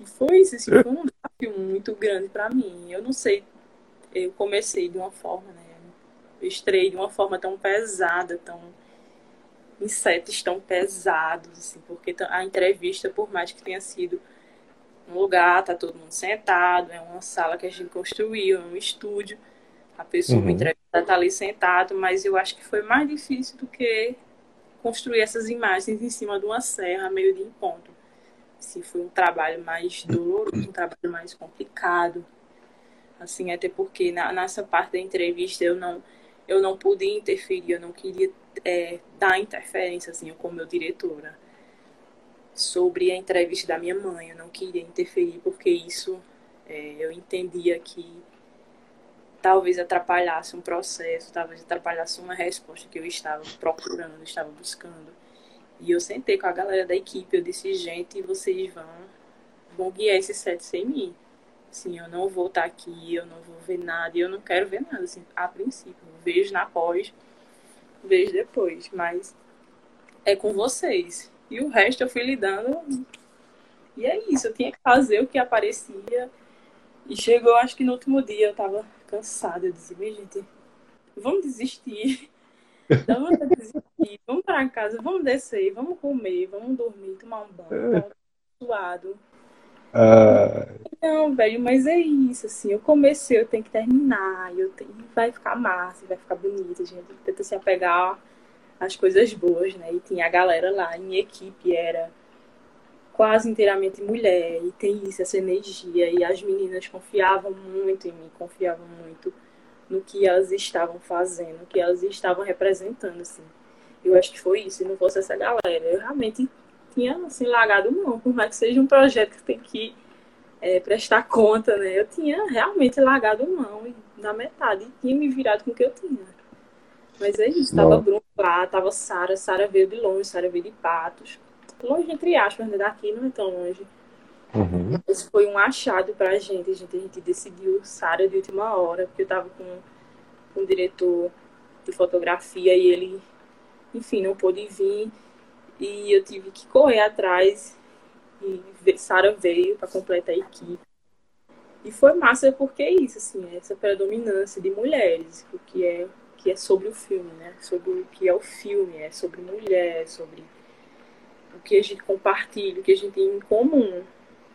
E foi isso, assim, foi um desafio muito grande para mim. Eu não sei eu comecei de uma forma, né? Eu estrei de uma forma tão pesada, tão insetos tão pesados, assim, porque a entrevista, por mais que tenha sido um lugar, tá todo mundo sentado, é uma sala que a gente construiu, é um estúdio, a pessoa uhum. me entrevista tá ali sentado, mas eu acho que foi mais difícil do que construir essas imagens em cima de uma serra, meio de encontro. Assim, foi um trabalho mais doloroso, um trabalho mais complicado assim, até porque na, nessa parte da entrevista eu não, eu não pude interferir, eu não queria é, dar interferência, assim, como meu diretora, sobre a entrevista da minha mãe, eu não queria interferir porque isso é, eu entendia que talvez atrapalhasse um processo, talvez atrapalhasse uma resposta que eu estava procurando, estava buscando. E eu sentei com a galera da equipe, eu disse, gente, vocês vão, vão guiar esse set sem mim. Assim, eu não vou estar aqui, eu não vou ver nada, e eu não quero ver nada, assim, a princípio. Vejo na pós, vejo depois, mas é com vocês. E o resto eu fui lidando. E é isso, eu tinha que fazer o que aparecia. E chegou, acho que no último dia eu tava cansada. Eu disse, gente, vamos desistir. <laughs> Vamos desistir, vamos para casa, vamos descer, vamos comer, vamos dormir, tomar um banho, é. suado. Uh... Não, velho, mas é isso, assim, eu comecei, eu tenho que terminar, eu tenho, vai ficar massa, vai ficar bonito, a gente tenta se apegar às coisas boas, né? E tinha a galera lá, em equipe era quase inteiramente mulher, e tem isso, essa energia, e as meninas confiavam muito em mim, confiavam muito no que elas estavam fazendo, no que elas estavam representando, assim. Eu acho que foi isso, se não fosse essa galera, eu realmente tinha assim, largado mão, por mais que seja um projeto que tem que é, prestar conta, né? Eu tinha realmente largado mão na metade e tinha me virado com o que eu tinha. Mas é isso, tava Bruno lá, tava Sara, Sara veio de longe, Sara veio de Patos. Longe entre aspas, né? Daqui não é tão longe. Uhum. Esse foi um achado pra gente. A gente, a gente decidiu Sara de última hora, porque eu tava com, com o diretor de fotografia e ele, enfim, não pôde vir. E eu tive que correr atrás. E Sara veio para completar a equipe. E foi massa porque é isso, assim, essa predominância de mulheres, o que é, que é sobre o filme, né? Sobre o que é o filme, é sobre mulher, sobre o que a gente compartilha, o que a gente tem em comum.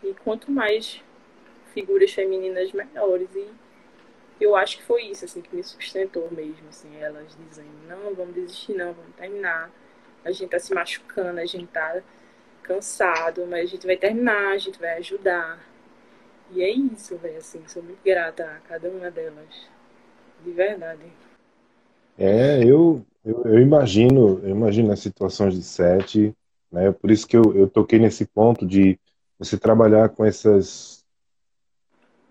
E quanto mais figuras femininas, melhores. E eu acho que foi isso, assim, que me sustentou mesmo, assim, elas dizendo, não, vamos desistir não, vamos terminar. A gente tá se machucando, a gente tá cansado, mas a gente vai terminar, a gente vai ajudar. E é isso, velho, assim, sou muito grata a cada uma delas. De verdade. É, eu, eu, eu imagino, eu imagino as situações de sete, né? Por isso que eu, eu toquei nesse ponto de você trabalhar com essas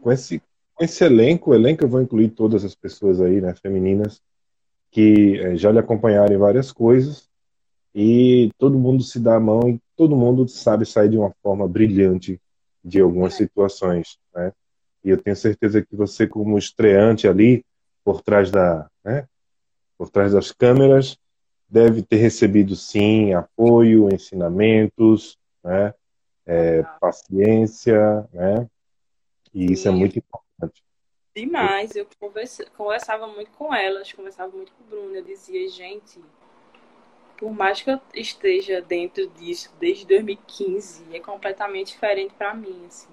com esse com esse elenco, o elenco eu vou incluir todas as pessoas aí, né, femininas que é, já lhe acompanharam em várias coisas e todo mundo se dá a mão e todo mundo sabe sair de uma forma brilhante de algumas situações, né? E eu tenho certeza que você como estreante ali por trás da, né, por trás das câmeras, deve ter recebido sim apoio, ensinamentos, né? é, paciência, né? E Sim. isso é muito importante. Demais, eu conversava muito com elas, conversava muito com o Bruno, eu dizia, gente, por mais que eu esteja dentro disso desde 2015, é completamente diferente para mim, assim.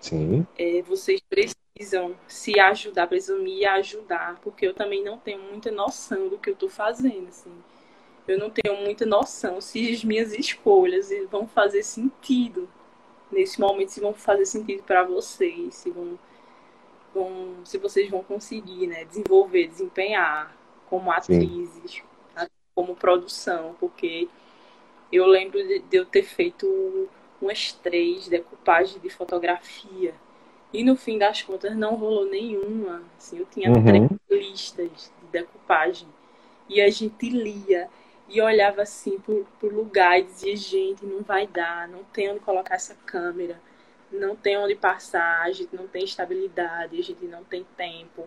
Sim. É, vocês precisam se ajudar, precisam me ajudar, porque eu também não tenho muita noção do que eu estou fazendo, assim eu não tenho muita noção se as minhas escolhas vão fazer sentido nesse momento, se vão fazer sentido para vocês, se vão, vão, se vocês vão conseguir, né, desenvolver, desempenhar como atrizes, Sim. Como produção, porque eu lembro de, de, eu ter feito umas três decoupagens de fotografia e no fim das contas não rolou nenhuma. Assim, eu tinha uhum. três listas de decupagem e a gente lia e olhava assim por, por lugar e dizia, gente, não vai dar, não tem onde colocar essa câmera, não tem onde passar, a gente não tem estabilidade, a gente não tem tempo.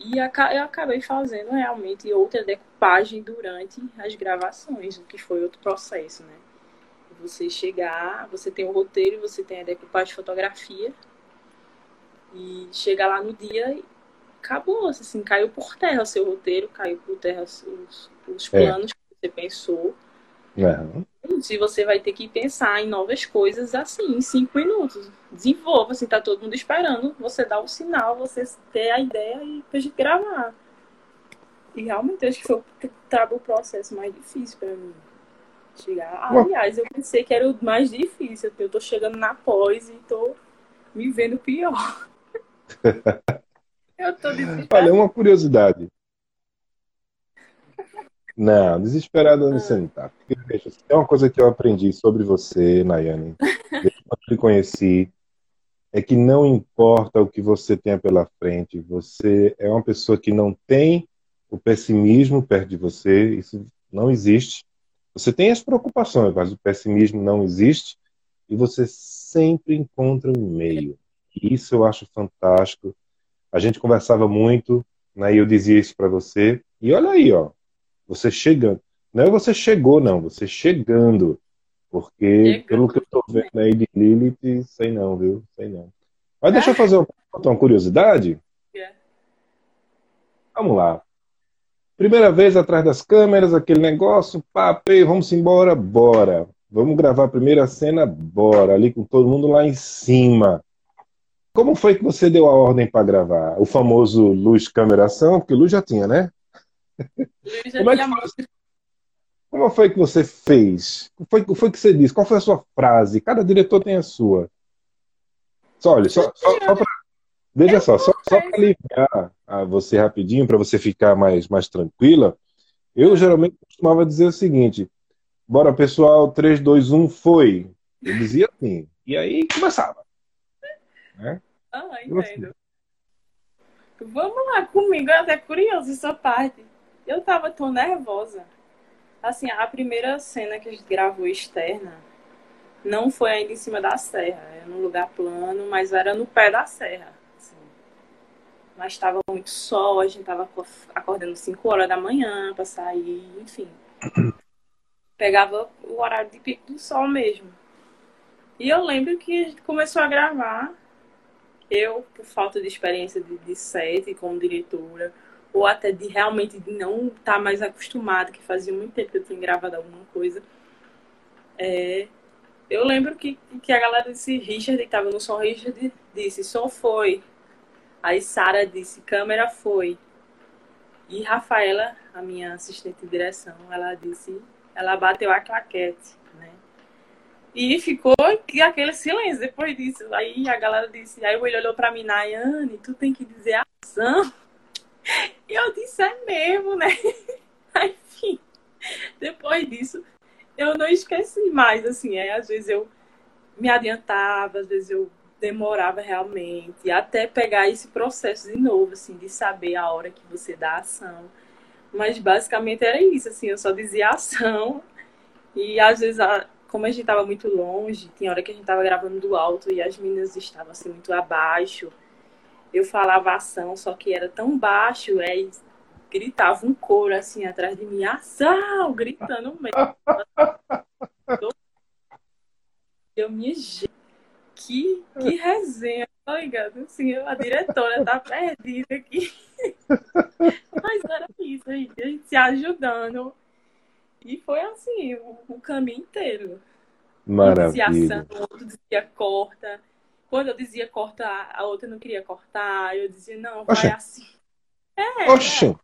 E eu acabei fazendo realmente outra decupagem durante as gravações, o que foi outro processo, né? Você chegar, você tem o roteiro, você tem a decupagem de fotografia, e chegar lá no dia acabou, assim, caiu por terra o seu roteiro, caiu por terra os, os é. planos você pensou. É. Se você vai ter que pensar em novas coisas assim, em cinco minutos. Desenvolva, assim, tá todo mundo esperando. Você dá o sinal, você ter a ideia e depois de gravar. E realmente acho que foi o processo mais difícil para mim. Chegar. Aliás, eu pensei que era o mais difícil. Eu tô chegando na pós e tô me vendo pior. <laughs> eu tô desesperada. Olha, uma curiosidade. Não, desesperada você não tá. Veja, tem uma coisa que eu aprendi sobre você, Nayane, desde quando te conheci, é que não importa o que você tenha pela frente, você é uma pessoa que não tem o pessimismo perto de você, isso não existe. Você tem as preocupações, mas o pessimismo não existe e você sempre encontra um meio. E isso eu acho fantástico. A gente conversava muito, né, e eu dizia isso para você. E olha aí, ó, você chegando. Não é você chegou, não, você chegando. Porque, chegando. pelo que eu estou vendo aí de Lilith, sei não, viu? Sei não. Mas deixa eu fazer uma, uma curiosidade. É. Vamos lá. Primeira vez atrás das câmeras, aquele negócio, papo, vamos embora, bora. Vamos gravar a primeira cena, bora. Ali com todo mundo lá em cima. Como foi que você deu a ordem para gravar? O famoso luz, câmera, ação, porque luz já tinha, né? Como, é que foi, como foi que você fez? O foi, foi que você disse? Qual foi a sua frase? Cada diretor tem a sua. Só, olha, só, só, só pra, veja só, só, só para aliviar a você rapidinho, para você ficar mais, mais tranquila, eu geralmente costumava dizer o seguinte: bora pessoal, 3, 2, 1, foi. Eu dizia assim. E aí começava. Né? Ah, entendo. Vamos lá comigo, até curioso essa parte. Eu tava tão nervosa. Assim, a primeira cena que a gente gravou externa não foi ainda em cima da serra, era num lugar plano, mas era no pé da serra. Assim. Mas estava muito sol, a gente tava acordando 5 horas da manhã para sair, enfim. <coughs> Pegava o horário de pico do sol mesmo. E eu lembro que a gente começou a gravar eu, por falta de experiência de, de set como diretora, ou até de realmente de não estar tá mais acostumada, que fazia muito tempo que eu tinha gravado alguma coisa, é, eu lembro que, que a galera disse, Richard, que estava no som, Richard disse, som foi. Aí Sara disse, câmera foi. E Rafaela, a minha assistente de direção, ela disse, ela bateu a claquete. E ficou aquele silêncio depois disso. Aí a galera disse, aí ele olhou pra mim, Nayane, tu tem que dizer ação. E eu disse, é mesmo, né? <laughs> Enfim, depois disso, eu não esqueci mais, assim, é, às vezes eu me adiantava, às vezes eu demorava realmente, até pegar esse processo de novo, assim, de saber a hora que você dá ação. Mas basicamente era isso, assim, eu só dizia ação e às vezes a, como a gente estava muito longe, tinha hora que a gente estava gravando do alto e as meninas estavam assim muito abaixo. Eu falava ação, só que era tão baixo, é, gritava um coro assim atrás de mim, ação, gritando mesmo. <laughs> Eu me que, que resenha, tá ligado? Assim, a diretora tá perdida aqui. <laughs> Mas era isso, a gente, a gente se ajudando e foi assim, o, o caminho inteiro. Maravilha. Um dizia ação, outro dizia corta. Quando eu dizia corta, a outra não queria cortar. Eu dizia, não, vai Oxe. assim. É, Oxe.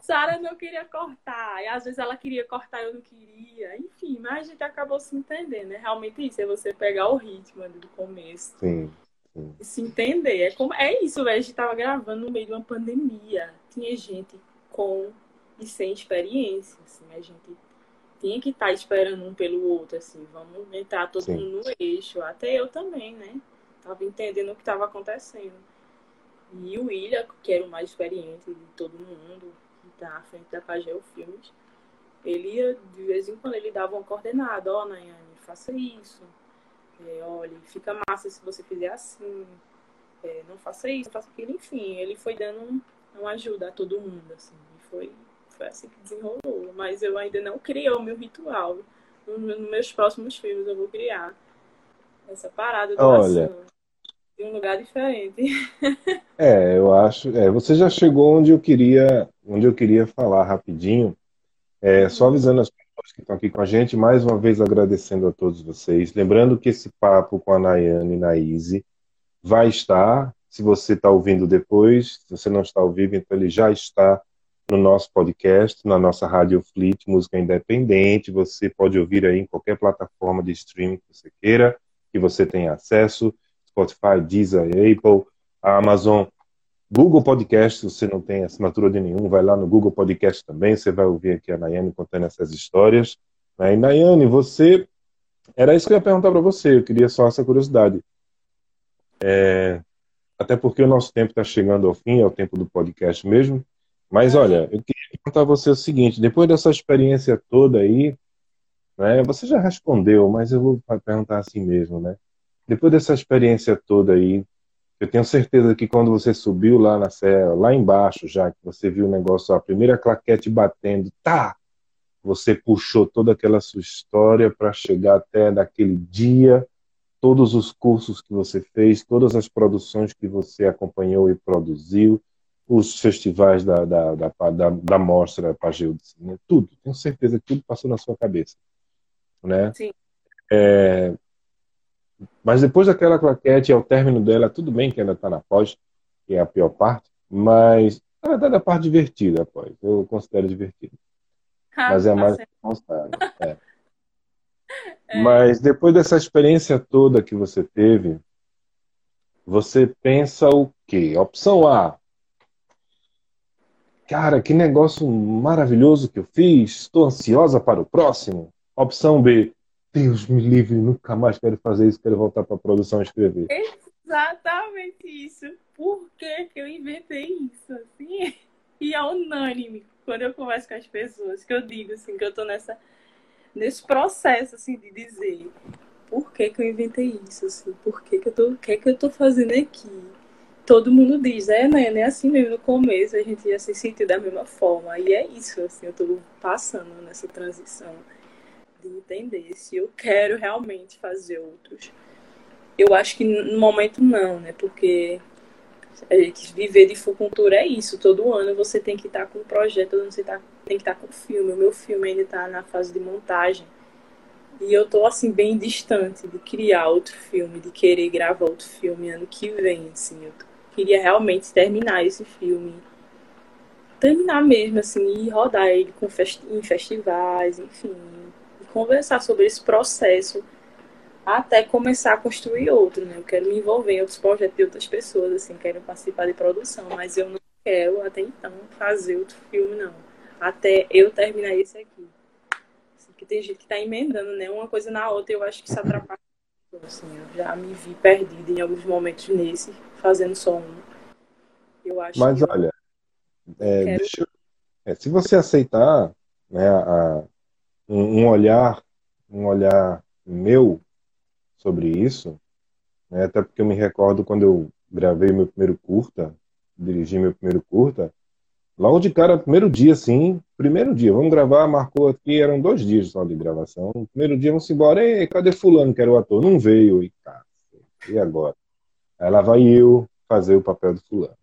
Sara não queria cortar. E às vezes ela queria cortar eu não queria. Enfim, mas a gente acabou se entendendo. É realmente isso, é você pegar o ritmo ali do começo. Sim. sim. E se entender. É, como, é isso, velho. A gente tava gravando no meio de uma pandemia. Tinha gente com e sem experiência. Assim, a gente tinha que estar tá esperando um pelo outro, assim, vamos entrar todo Sim. mundo no eixo. Até eu também, né? Tava entendendo o que estava acontecendo. E o William, que era o mais experiente de todo mundo, que tá à frente da Pageu Filmes, ele, de vez em quando, ele dava uma coordenada, ó, oh, Nayane, faça isso. É, olha, fica massa se você fizer assim. É, não faça isso, faça aquilo, enfim. Ele foi dando um, uma ajuda a todo mundo, assim. E foi foi assim que desenrolou. Mas eu ainda não criei o meu ritual. Nos meus próximos filmes eu vou criar essa parada do Olha, de um lugar diferente. <laughs> É, eu acho. É, você já chegou onde eu queria, onde eu queria falar rapidinho. É, só avisando as pessoas que estão aqui com a gente, mais uma vez agradecendo a todos vocês. Lembrando que esse papo com a Nayane e na Izzy vai estar. Se você está ouvindo depois, se você não está ao vivo, então ele já está no nosso podcast, na nossa Rádio Fleet, música independente. Você pode ouvir aí em qualquer plataforma de streaming que você queira, que você tenha acesso. Spotify, Deezer, Apple, Amazon, Google Podcast, se você não tem assinatura de nenhum, vai lá no Google Podcast também, você vai ouvir aqui a Nayane contando essas histórias. Né? E Nayane, você... Era isso que eu ia perguntar para você, eu queria só essa curiosidade. É... Até porque o nosso tempo está chegando ao fim, é o tempo do podcast mesmo. Mas olha, eu queria perguntar a você o seguinte: depois dessa experiência toda aí, né, você já respondeu, mas eu vou perguntar assim mesmo, né? Depois dessa experiência toda aí, eu tenho certeza que quando você subiu lá na serra, lá embaixo, já que você viu o negócio, a primeira claquete batendo, tá! Você puxou toda aquela sua história para chegar até daquele dia, todos os cursos que você fez, todas as produções que você acompanhou e produziu, os festivais da, da, da, da, da Mostra Pageu de Cinema, tudo. Tenho certeza que tudo passou na sua cabeça. Né? Sim. É, mas depois daquela claquete, ao término dela, tudo bem que ainda está na pós, que é a pior parte, mas na verdade é a parte divertida após. Eu considero divertida. <laughs> Ah, mas é a tá mais responsável. É. <laughs> é. Mas depois dessa experiência toda que você teve, você pensa o quê? Opção A, Cara, que negócio maravilhoso que eu fiz. Estou ansiosa para o próximo. Opção B. Deus me livre, nunca mais quero fazer isso, quero voltar para a produção e escrever. exatamente isso. Por que, que eu inventei isso? Assim, e é unânime quando eu converso com as pessoas, que eu digo assim, que eu tô nessa, nesse processo assim, de dizer por que, que eu inventei isso, assim, por que, que eu. O que, que eu tô fazendo aqui? Todo mundo diz, é, né? É assim mesmo no começo, a gente ia se sentir da mesma forma. E é isso, assim, eu tô passando nessa transição de entender se eu quero realmente fazer outros eu acho que no momento não, né? Porque a gente viver de cultura é isso. Todo ano você tem que estar com um projeto, todo ano você tá, tem que estar com um filme. O meu filme ainda está na fase de montagem. E eu tô assim bem distante de criar outro filme, de querer gravar outro filme ano que vem, assim. Eu queria realmente terminar esse filme. Terminar mesmo, assim, e rodar ele com festi em festivais, enfim. Conversar sobre esse processo até começar a construir outro, né? Eu quero me envolver em outros projetos de outras pessoas, assim, quero participar de produção, mas eu não quero até então fazer outro filme, não. Até eu terminar esse aqui. Assim, que tem gente que tá emendando, né? Uma coisa na outra, eu acho que isso atrapalha. Assim, eu já me vi perdida em alguns momentos nesse, fazendo só um. Eu acho mas olha, é, quero... eu... é, se você aceitar né, a, um, um olhar, um olhar meu sobre isso, né? até porque eu me recordo quando eu gravei meu primeiro curta, dirigi meu primeiro curta, logo de cara, primeiro dia, assim, primeiro dia, vamos gravar, marcou aqui, eram dois dias só de gravação, primeiro dia, vamos embora, ei, cadê fulano que era o ator? Não veio, e cara, e agora? Aí lá vai eu fazer o papel do fulano.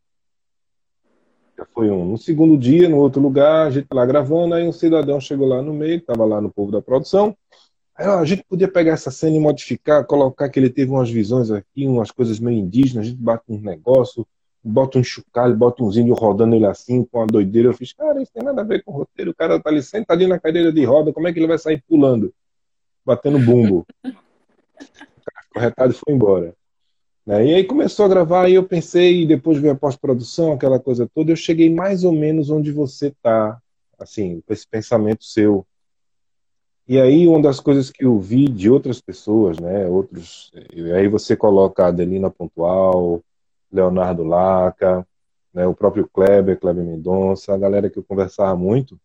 Foi um. No segundo dia, no outro lugar, a gente lá gravando, aí um cidadão chegou lá no meio, estava lá no povo da produção, a gente podia pegar essa cena e modificar, colocar que ele teve umas visões aqui, umas coisas meio indígenas, a gente bate um negócio, bota um chocalho, bota uns índios rodando ele assim, com uma doideira. Eu fiz, cara, isso tem nada a ver com o roteiro. O cara tá ali sentadinho na cadeira de roda, como é que ele vai sair pulando? Batendo bumbo. <laughs> o corretado foi embora. Né? E aí começou a gravar, e eu pensei, e depois veio a pós-produção, aquela coisa toda, eu cheguei mais ou menos onde você tá, assim, com esse pensamento seu e aí uma das coisas que eu vi de outras pessoas, né, outros, e aí você coloca a Adelina Pontual, Leonardo Laca, né, o próprio Kleber, Kleber Mendonça, a galera que eu conversava muito,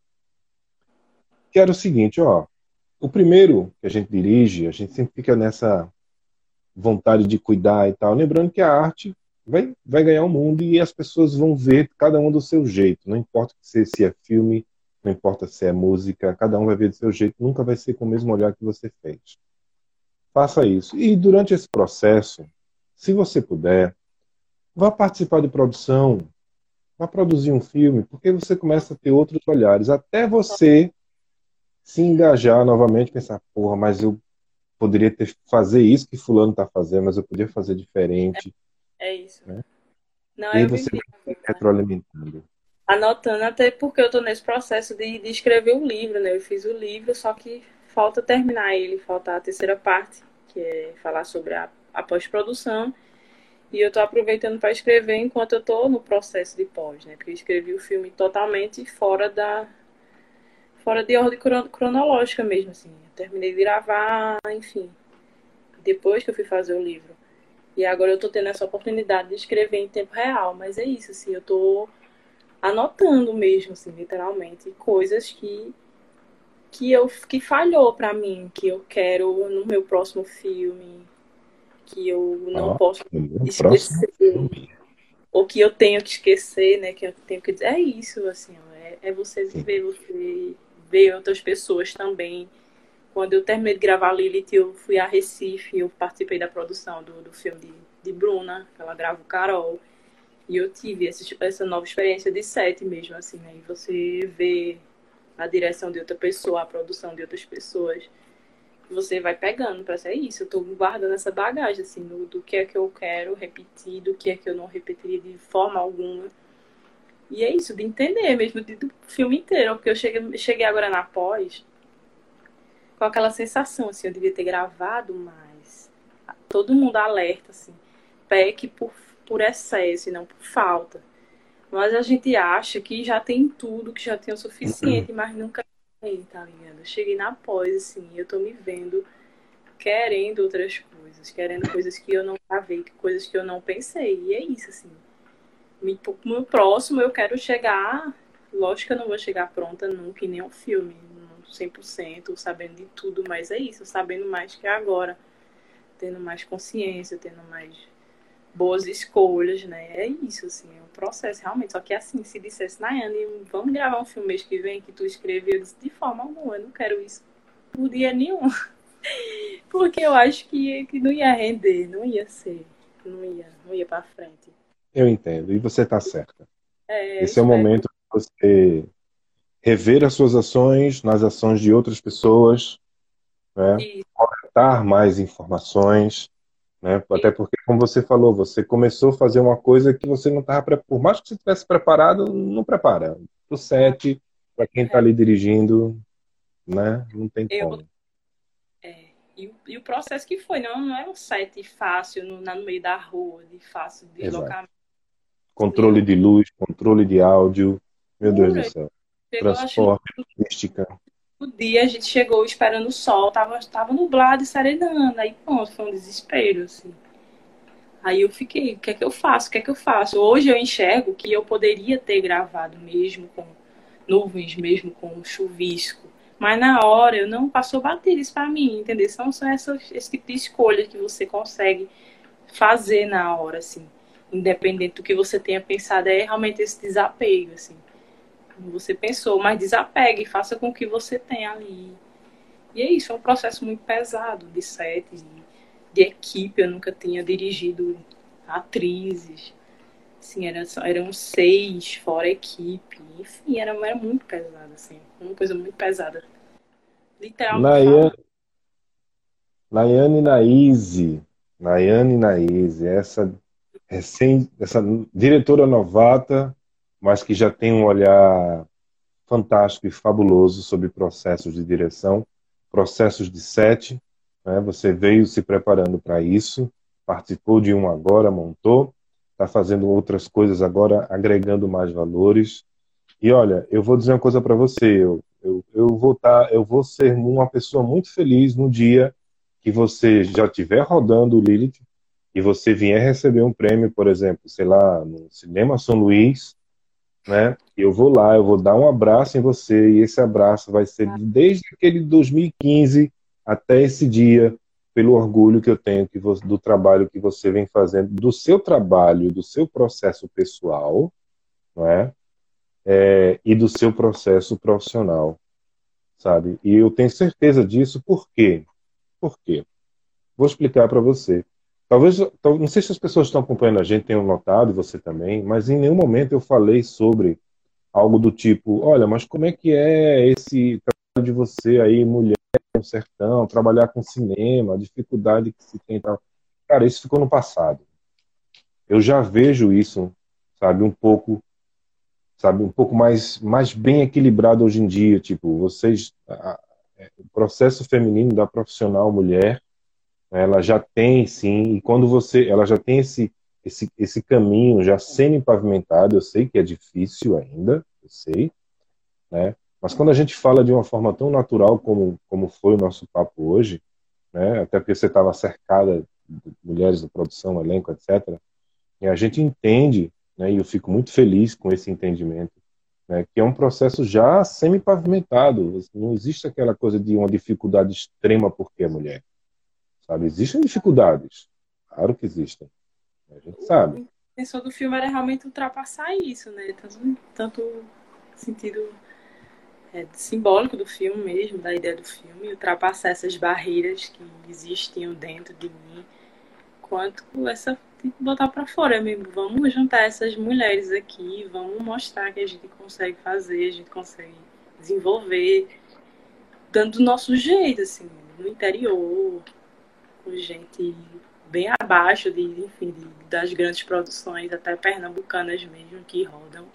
que era o seguinte, ó, o primeiro que a gente dirige, a gente sempre fica nessa vontade de cuidar e tal, lembrando que a arte vai, vai ganhar o mundo e as pessoas vão ver cada um do seu jeito, não importa se, se é filme, não importa se é música, cada um vai ver do seu jeito, nunca vai ser com o mesmo olhar que você fez. Faça isso. E durante esse processo, se você puder, vá participar de produção, vá produzir um filme, porque você começa a ter outros olhares, até você se engajar novamente, pensar, porra, mas eu poderia ter fazer isso que fulano está fazendo, mas eu podia fazer diferente. É, é isso. Né? Não, e aí você vai retroalimentando anotando, até porque eu estou nesse processo de, de escrever o um livro, né? Eu fiz o livro, só que falta terminar ele, falta a terceira parte, que é falar sobre a, a pós-produção. E eu estou aproveitando para escrever enquanto eu estou no processo de pós, né? Porque eu escrevi o filme totalmente fora da fora de ordem cronológica mesmo, assim. Terminei de gravar, enfim, depois que eu fui fazer o livro. E agora eu estou tendo essa oportunidade de escrever em tempo real, mas é isso, assim, eu estou anotando mesmo, assim, literalmente, coisas que que eu que falhou para mim, que eu quero no meu próximo filme, que eu não ah, posso esquecer, ou que eu tenho que esquecer, né? Que eu tenho que dizer, é isso, assim, é, é você viver, você ver outras pessoas também. Quando eu terminei de gravar Lilith, eu fui a Recife, eu participei da produção do, do filme de, de Bruna, ela grava o Carol. E eu tive essa, essa nova experiência de sete mesmo, assim, né? E você vê a direção de outra pessoa, a produção de outras pessoas. Você vai pegando para ser isso. Eu tô guardando essa bagagem, assim, do, do que é que eu quero repetir, do que é que eu não repetiria de forma alguma. E é isso, de entender mesmo, do filme inteiro. Porque eu cheguei, cheguei agora na pós com aquela sensação, assim, eu devia ter gravado mais. Todo mundo alerta, assim. PEC por por excesso e não por falta. Mas a gente acha que já tem tudo, que já tem o suficiente, mas nunca tem, tá ligado? Cheguei na pós, assim, eu tô me vendo querendo outras coisas, querendo coisas que eu não gravei, coisas que eu não pensei. E é isso, assim. No próximo eu quero chegar. Lógico que eu não vou chegar pronta nunca em nenhum filme, 100%, sabendo de tudo, mas é isso, sabendo mais que agora, tendo mais consciência, tendo mais boas escolhas, né? É isso, assim, é um processo, realmente. Só que assim, se dissesse, Nayane, vamos gravar um filme mês que vem que tu escreveu, eu disse, de forma alguma, eu não quero isso por dia nenhum. <laughs> Porque eu acho que, que não ia render, não ia ser, não ia, não ia pra frente. Eu entendo, e você tá certa. É, Esse é o momento de você rever as suas ações nas ações de outras pessoas, né? coletar mais informações, né? Até porque, como você falou, você começou a fazer uma coisa que você não estava por mais que você tivesse preparado, não prepara. O set, para quem está ali dirigindo, né? Não tem Eu... como. É, e, e, o processo que foi, não, não é um set fácil no, no meio da rua, de fácil deslocamento. Controle de luz, controle de áudio, meu Deus do céu. Transporte, logística o dia a gente chegou esperando o sol, tava, tava nublado e serenando. Aí, pronto, foi um desespero, assim. Aí eu fiquei, o que é que eu faço? O que é que eu faço? Hoje eu enxergo que eu poderia ter gravado mesmo com nuvens, mesmo com chuvisco. Mas na hora eu não passou batidas para mim, entendeu? São só essas, esse tipo de escolha que você consegue fazer na hora, assim. Independente do que você tenha pensado, é realmente esse desapego, assim como você pensou, mas desapegue, faça com que você tenha ali. E é isso, é um processo muito pesado de set, de, de equipe. Eu nunca tinha dirigido atrizes. Assim, era, eram seis, fora equipe. Enfim, era, era muito pesado, assim. Uma coisa muito pesada. Literalmente. Nayane Naíse. Nayane Naíse, essa recém, essa diretora novata mas que já tem um olhar fantástico e fabuloso sobre processos de direção, processos de set. Né? Você veio se preparando para isso, participou de um agora, montou, está fazendo outras coisas agora, agregando mais valores. E olha, eu vou dizer uma coisa para você, eu, eu, eu, vou tá, eu vou ser uma pessoa muito feliz no dia que você já estiver rodando o Lilith e você vier receber um prêmio, por exemplo, sei lá, no Cinema São Luís, né? Eu vou lá, eu vou dar um abraço em você e esse abraço vai ser desde aquele 2015 até esse dia, pelo orgulho que eu tenho que você, do trabalho que você vem fazendo, do seu trabalho, do seu processo pessoal, não é? é e do seu processo profissional, sabe? E eu tenho certeza disso, por quê? Por quê? Vou explicar para você. Talvez, não sei se as pessoas que estão acompanhando a gente tenham notado, você também, mas em nenhum momento eu falei sobre algo do tipo, olha, mas como é que é esse trabalho de você aí, mulher no sertão, trabalhar com cinema, a dificuldade que se tem tal. Cara, isso ficou no passado. Eu já vejo isso, sabe, um pouco, sabe, um pouco mais, mais bem equilibrado hoje em dia, tipo, vocês, a, o processo feminino da profissional mulher ela já tem sim, e quando você, ela já tem esse, esse, esse caminho já sendo pavimentado, eu sei que é difícil ainda, eu sei, né? Mas quando a gente fala de uma forma tão natural como, como foi o nosso papo hoje, né? Até porque você estava cercada de mulheres da produção, elenco, etc. E a gente entende, né? E eu fico muito feliz com esse entendimento, né? Que é um processo já semi-pavimentado. Não existe aquela coisa de uma dificuldade extrema porque é mulher. Sabe? Existem dificuldades. Claro que existem. A gente sabe. A intenção do filme era realmente ultrapassar isso, né? Tanto, tanto sentido é, simbólico do filme mesmo, da ideia do filme, ultrapassar essas barreiras que existiam dentro de mim, quanto essa botar para fora mesmo. Vamos juntar essas mulheres aqui, vamos mostrar que a gente consegue fazer, a gente consegue desenvolver, dando do nosso jeito, assim, no interior, gente bem abaixo de, enfim, das grandes produções, até pernambucanas mesmo, que rodam.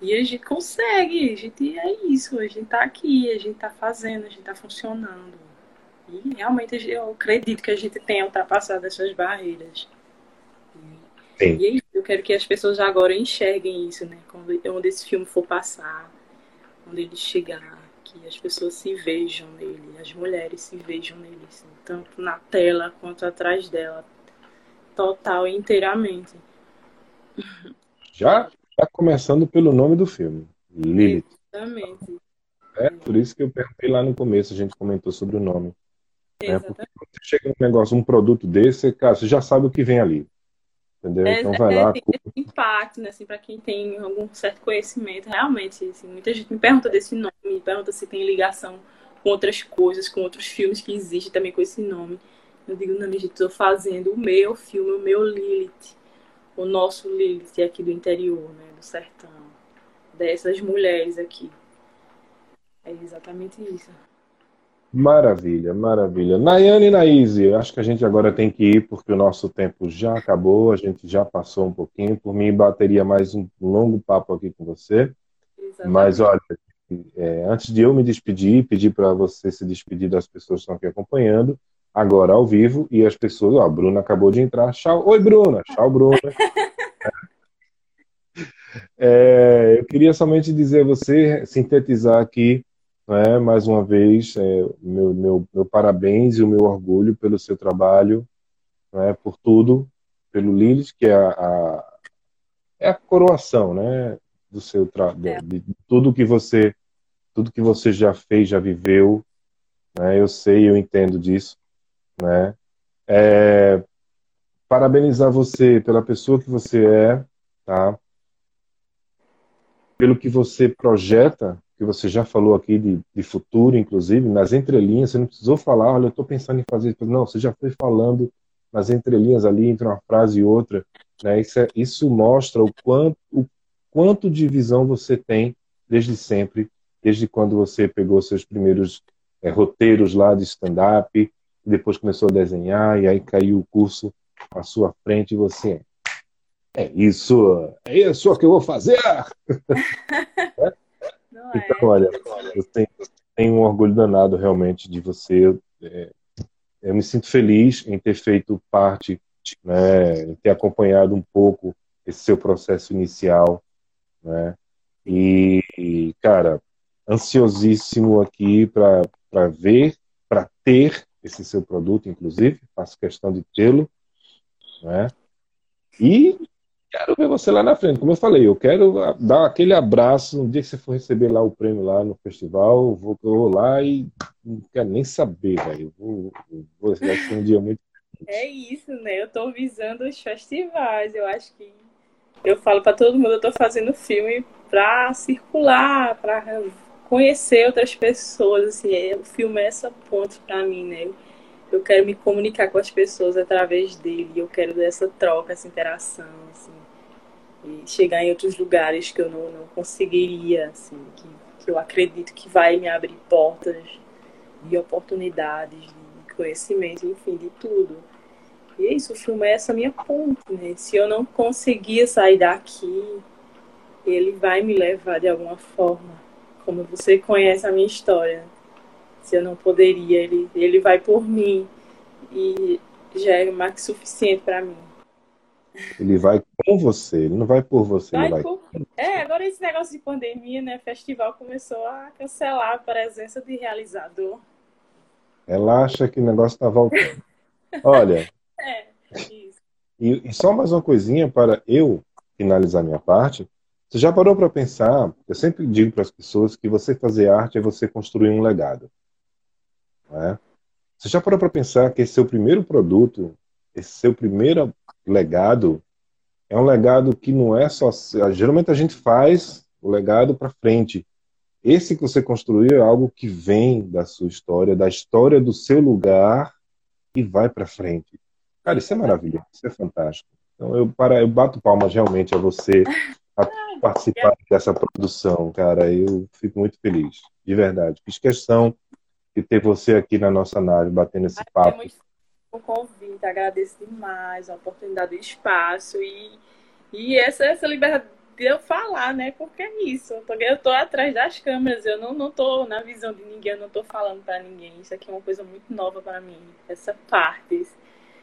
E a gente consegue, a gente é isso, a gente tá aqui, a gente tá fazendo, a gente tá funcionando. E realmente eu acredito que a gente tenha ultrapassado essas barreiras. Sim. E é eu quero que as pessoas agora enxerguem isso, né? Quando, onde esse filme for passar, onde ele chegar, que as pessoas se vejam nele, as mulheres se vejam nele, assim, tanto na tela quanto atrás dela, total e inteiramente. Já, já começando pelo nome do filme, Lilith. Exatamente. É por isso que eu perguntei lá no começo, a gente comentou sobre o nome. Né? Porque quando você chega um negócio, um produto desse, cara, você já sabe o que vem ali. Entendeu? É, então vai é, lá. Tem impacto, né? Assim, para quem tem algum certo conhecimento, realmente. Assim, muita gente me pergunta desse nome, me pergunta se tem ligação com outras coisas, com outros filmes que existem também com esse nome. Eu digo, não, gente, estou fazendo o meu filme, o meu Lilith, o nosso Lilith aqui do interior, né? Do sertão. Dessas mulheres aqui. É exatamente isso. Maravilha, maravilha. Nayane e Naíse, acho que a gente agora tem que ir porque o nosso tempo já acabou, a gente já passou um pouquinho. Por mim, bateria mais um longo papo aqui com você. Exatamente. Mas olha, é, antes de eu me despedir, pedir para você se despedir das pessoas que estão aqui acompanhando, agora ao vivo, e as pessoas, ó, a Bruna acabou de entrar. Tchau. Oi, Bruna. Tchau, Bruna. <laughs> É, eu queria somente dizer a você, sintetizar aqui né? Mais uma vez, é, meu, meu, meu parabéns e o meu orgulho pelo seu trabalho, né? por tudo, pelo Lilith, que é a, a, é a coroação né? do seu trabalho, é. de, de tudo que você tudo que você já fez, já viveu, né? Eu sei, eu entendo disso, né? É, parabenizar você pela pessoa que você é, tá? Pelo que você projeta que você já falou aqui de, de futuro, inclusive, nas entrelinhas, você não precisou falar, olha, eu estou pensando em fazer isso. Não, você já foi falando nas entrelinhas ali, entre uma frase e outra. Né? Isso, é, isso mostra o quanto, o quanto de visão você tem desde sempre, desde quando você pegou seus primeiros é, roteiros lá de stand-up, depois começou a desenhar, e aí caiu o curso à sua frente e você. É isso, é isso que eu vou fazer! <laughs> então, é. olha, eu tenho, tenho, um orgulho danado realmente de você. É, eu me sinto feliz em ter feito parte, né, em ter acompanhado um pouco esse seu processo inicial, né? E, e cara, ansiosíssimo aqui para ver, para ter esse seu produto, inclusive, faço questão de tê-lo, né? E quero ver você lá na frente. Como eu falei, eu quero dar aquele abraço no dia que você for receber lá o prêmio lá no festival. Vou, eu vou lá e não quero nem saber, velho. Vou, vou, vai ser um dia muito. <laughs> É isso, né? Eu tô visando os festivais. Eu acho que eu falo para todo mundo, eu tô fazendo filme para circular, para conhecer outras pessoas. Assim, é, o filme é essa ponte para mim, né? Eu quero me comunicar com as pessoas através dele. Eu quero essa troca, essa interação, assim e chegar em outros lugares que eu não, não conseguiria, assim, que, que eu acredito que vai me abrir portas de oportunidades, de conhecimento, enfim, de tudo. E é isso, o filme é essa minha ponte, né? Se eu não conseguir sair daqui, ele vai me levar de alguma forma. Como você conhece a minha história. Se eu não poderia, ele, ele vai por mim. E já é mais que suficiente para mim. Ele vai com você, ele não vai por você, vai vai. Por... É, agora esse negócio de pandemia, né? Festival começou a cancelar a presença de realizador. Ela acha que o negócio está voltando. <laughs> Olha. é, isso. E, e só mais uma coisinha para eu finalizar minha parte. Você já parou para pensar? Eu sempre digo para as pessoas que você fazer arte é você construir um legado. É? Você já parou para pensar que esse seu primeiro produto, esse seu primeiro legado é um legado que não é só. Geralmente a gente faz o legado para frente. Esse que você construiu é algo que vem da sua história, da história do seu lugar e vai para frente. Cara, isso é maravilhoso, isso é fantástico. Então eu, para, eu bato palmas realmente a você a <laughs> participar dessa produção, cara. Eu fico muito feliz, de verdade. Fiz questão de ter você aqui na nossa nave, batendo esse papo o convite, agradeço demais a oportunidade do espaço e, e essa, essa liberdade de eu falar, né? Porque é isso, eu tô, eu tô atrás das câmeras, eu não, não tô na visão de ninguém, eu não tô falando para ninguém. Isso aqui é uma coisa muito nova para mim, essa parte, esse,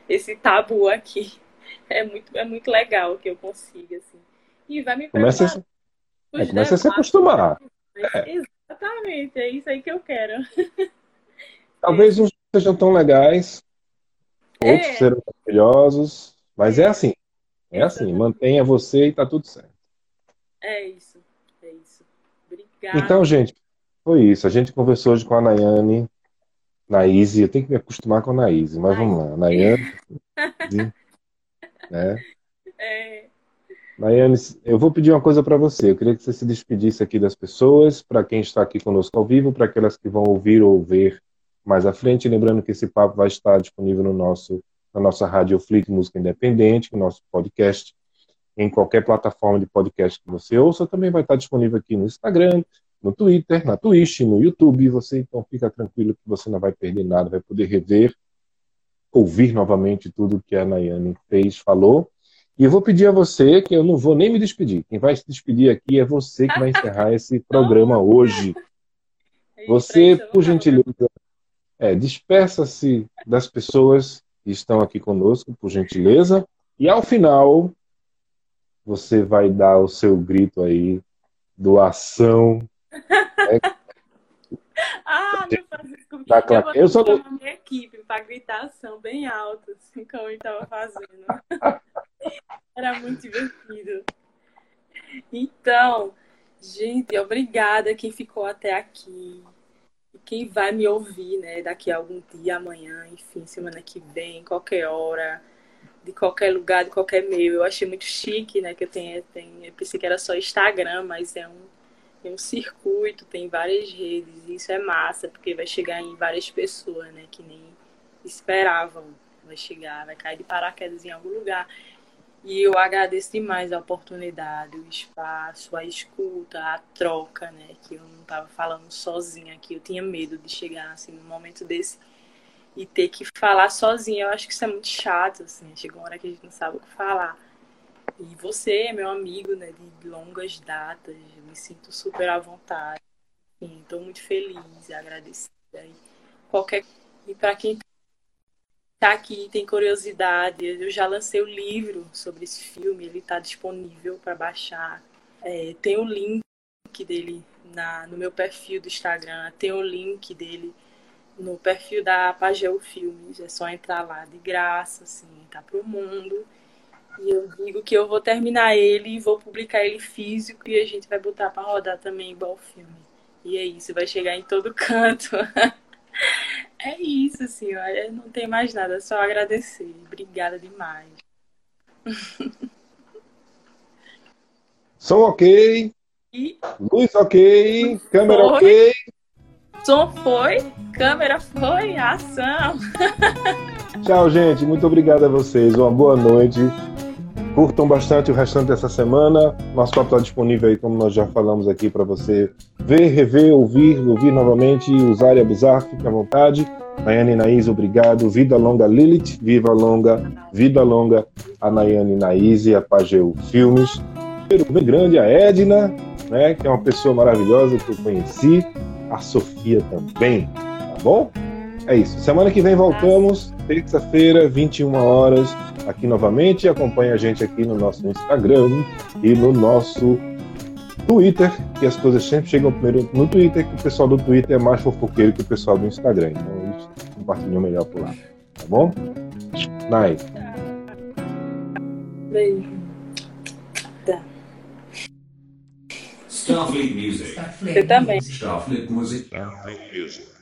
esse, tabu aqui. É muito, é muito legal que eu consiga, assim. E vai me Começa, a, é, começa a se acostumar. É. Exatamente, é isso aí que eu quero. Talvez <laughs> uns sejam tão legais, outros É. serão maravilhosos, mas é assim. É assim, mantenha você e tá tudo certo. É isso, é isso. Obrigada. Então, gente, foi isso. A gente conversou hoje com a Nayane, Naíse. Eu tenho que me acostumar com a Naíse, mas vamos lá. Nayane, <laughs> né? É, Nayane, eu vou pedir uma coisa para você. Eu queria que você se despedisse aqui das pessoas, para quem está aqui conosco ao vivo, para aquelas que vão ouvir ou ver mais à frente. Lembrando que esse papo vai estar disponível no nosso, na nossa Rádio Flick Música Independente, no nosso podcast, em qualquer plataforma de podcast que você ouça. Também vai estar disponível aqui no Instagram, no Twitter, na Twitch, no YouTube. Você então fica tranquilo que você não vai perder nada, vai poder rever, ouvir novamente tudo que a Nayane fez, falou. E eu vou pedir a você que eu não vou nem me despedir. Quem vai se despedir aqui é você que vai encerrar esse programa <laughs> hoje. é Você, por vou- gentileza, é, despeça-se das pessoas que estão aqui conosco, por gentileza. E ao final, você vai dar o seu grito aí, doação. <laughs> Ah, não faz isso comigo. Tá eu vou Eu só chamar minha equipe para gritação bem alta, assim como ele estava fazendo. <laughs> Era muito divertido. Então, gente, obrigada quem ficou até aqui. Quem vai me ouvir, né, daqui a algum dia, amanhã, enfim, semana que vem, qualquer hora, de qualquer lugar, de qualquer meio. Eu achei muito chique, né, que eu tenho, eu pensei que era só Instagram, mas é um tem um circuito, tem várias redes, e isso é massa, porque vai chegar em várias pessoas, né, que nem esperavam. Vai chegar, vai cair de paraquedas em algum lugar. E eu agradeço demais a oportunidade, o espaço, a escuta, a troca, né, que eu não estava falando sozinha aqui, eu tinha medo de chegar assim num momento desse e ter que falar sozinha. Eu acho que isso é muito chato, assim, chega uma hora que a gente não sabe o que falar. E você é meu amigo, né, de longas datas, eu me sinto super à vontade. Estou muito feliz agradecida. E qualquer e para quem tá aqui tem curiosidade, eu já lancei o livro sobre esse filme, ele está disponível para baixar. É, tem o link dele na, no meu perfil do Instagram, tem o link dele no perfil da Pageu Filmes, é só entrar lá de graça, assim, tá pro mundo. E eu digo que eu vou terminar ele vou publicar ele físico e a gente vai botar para rodar também igual o filme. E é isso, vai chegar em todo <laughs> canto. É isso, assim, olha, não tem mais nada, só agradecer. Obrigada demais. Som ok, E luz ok, câmera Foi. ok. som foi, câmera foi, ação. Tchau, gente. Muito obrigado a vocês. Uma boa noite. Curtam bastante o restante dessa semana. Nosso papo está disponível aí, como nós já falamos aqui, para você ver, rever, ouvir, ouvir novamente, usar e abusar. Fique à vontade. Nayane Naís, obrigado. Vida longa, Lilith. Viva longa, vida longa a Nayane Naís e a Pageu Filmes. Bem grande, a Edna, né, que é uma pessoa maravilhosa que eu conheci. A Sofia também, tá bom? É isso. Semana que vem voltamos, terça-feira, 21 horas, aqui novamente. Acompanhe a gente aqui no nosso Instagram e no nosso Twitter, que as coisas sempre chegam primeiro no Twitter, que o pessoal do Twitter é mais fofoqueiro que o pessoal do Instagram. Então eles compartilham melhor por lá. Tá bom? Nice. Beijo. Starfleet Music. Você também. Starfleet Music. Music.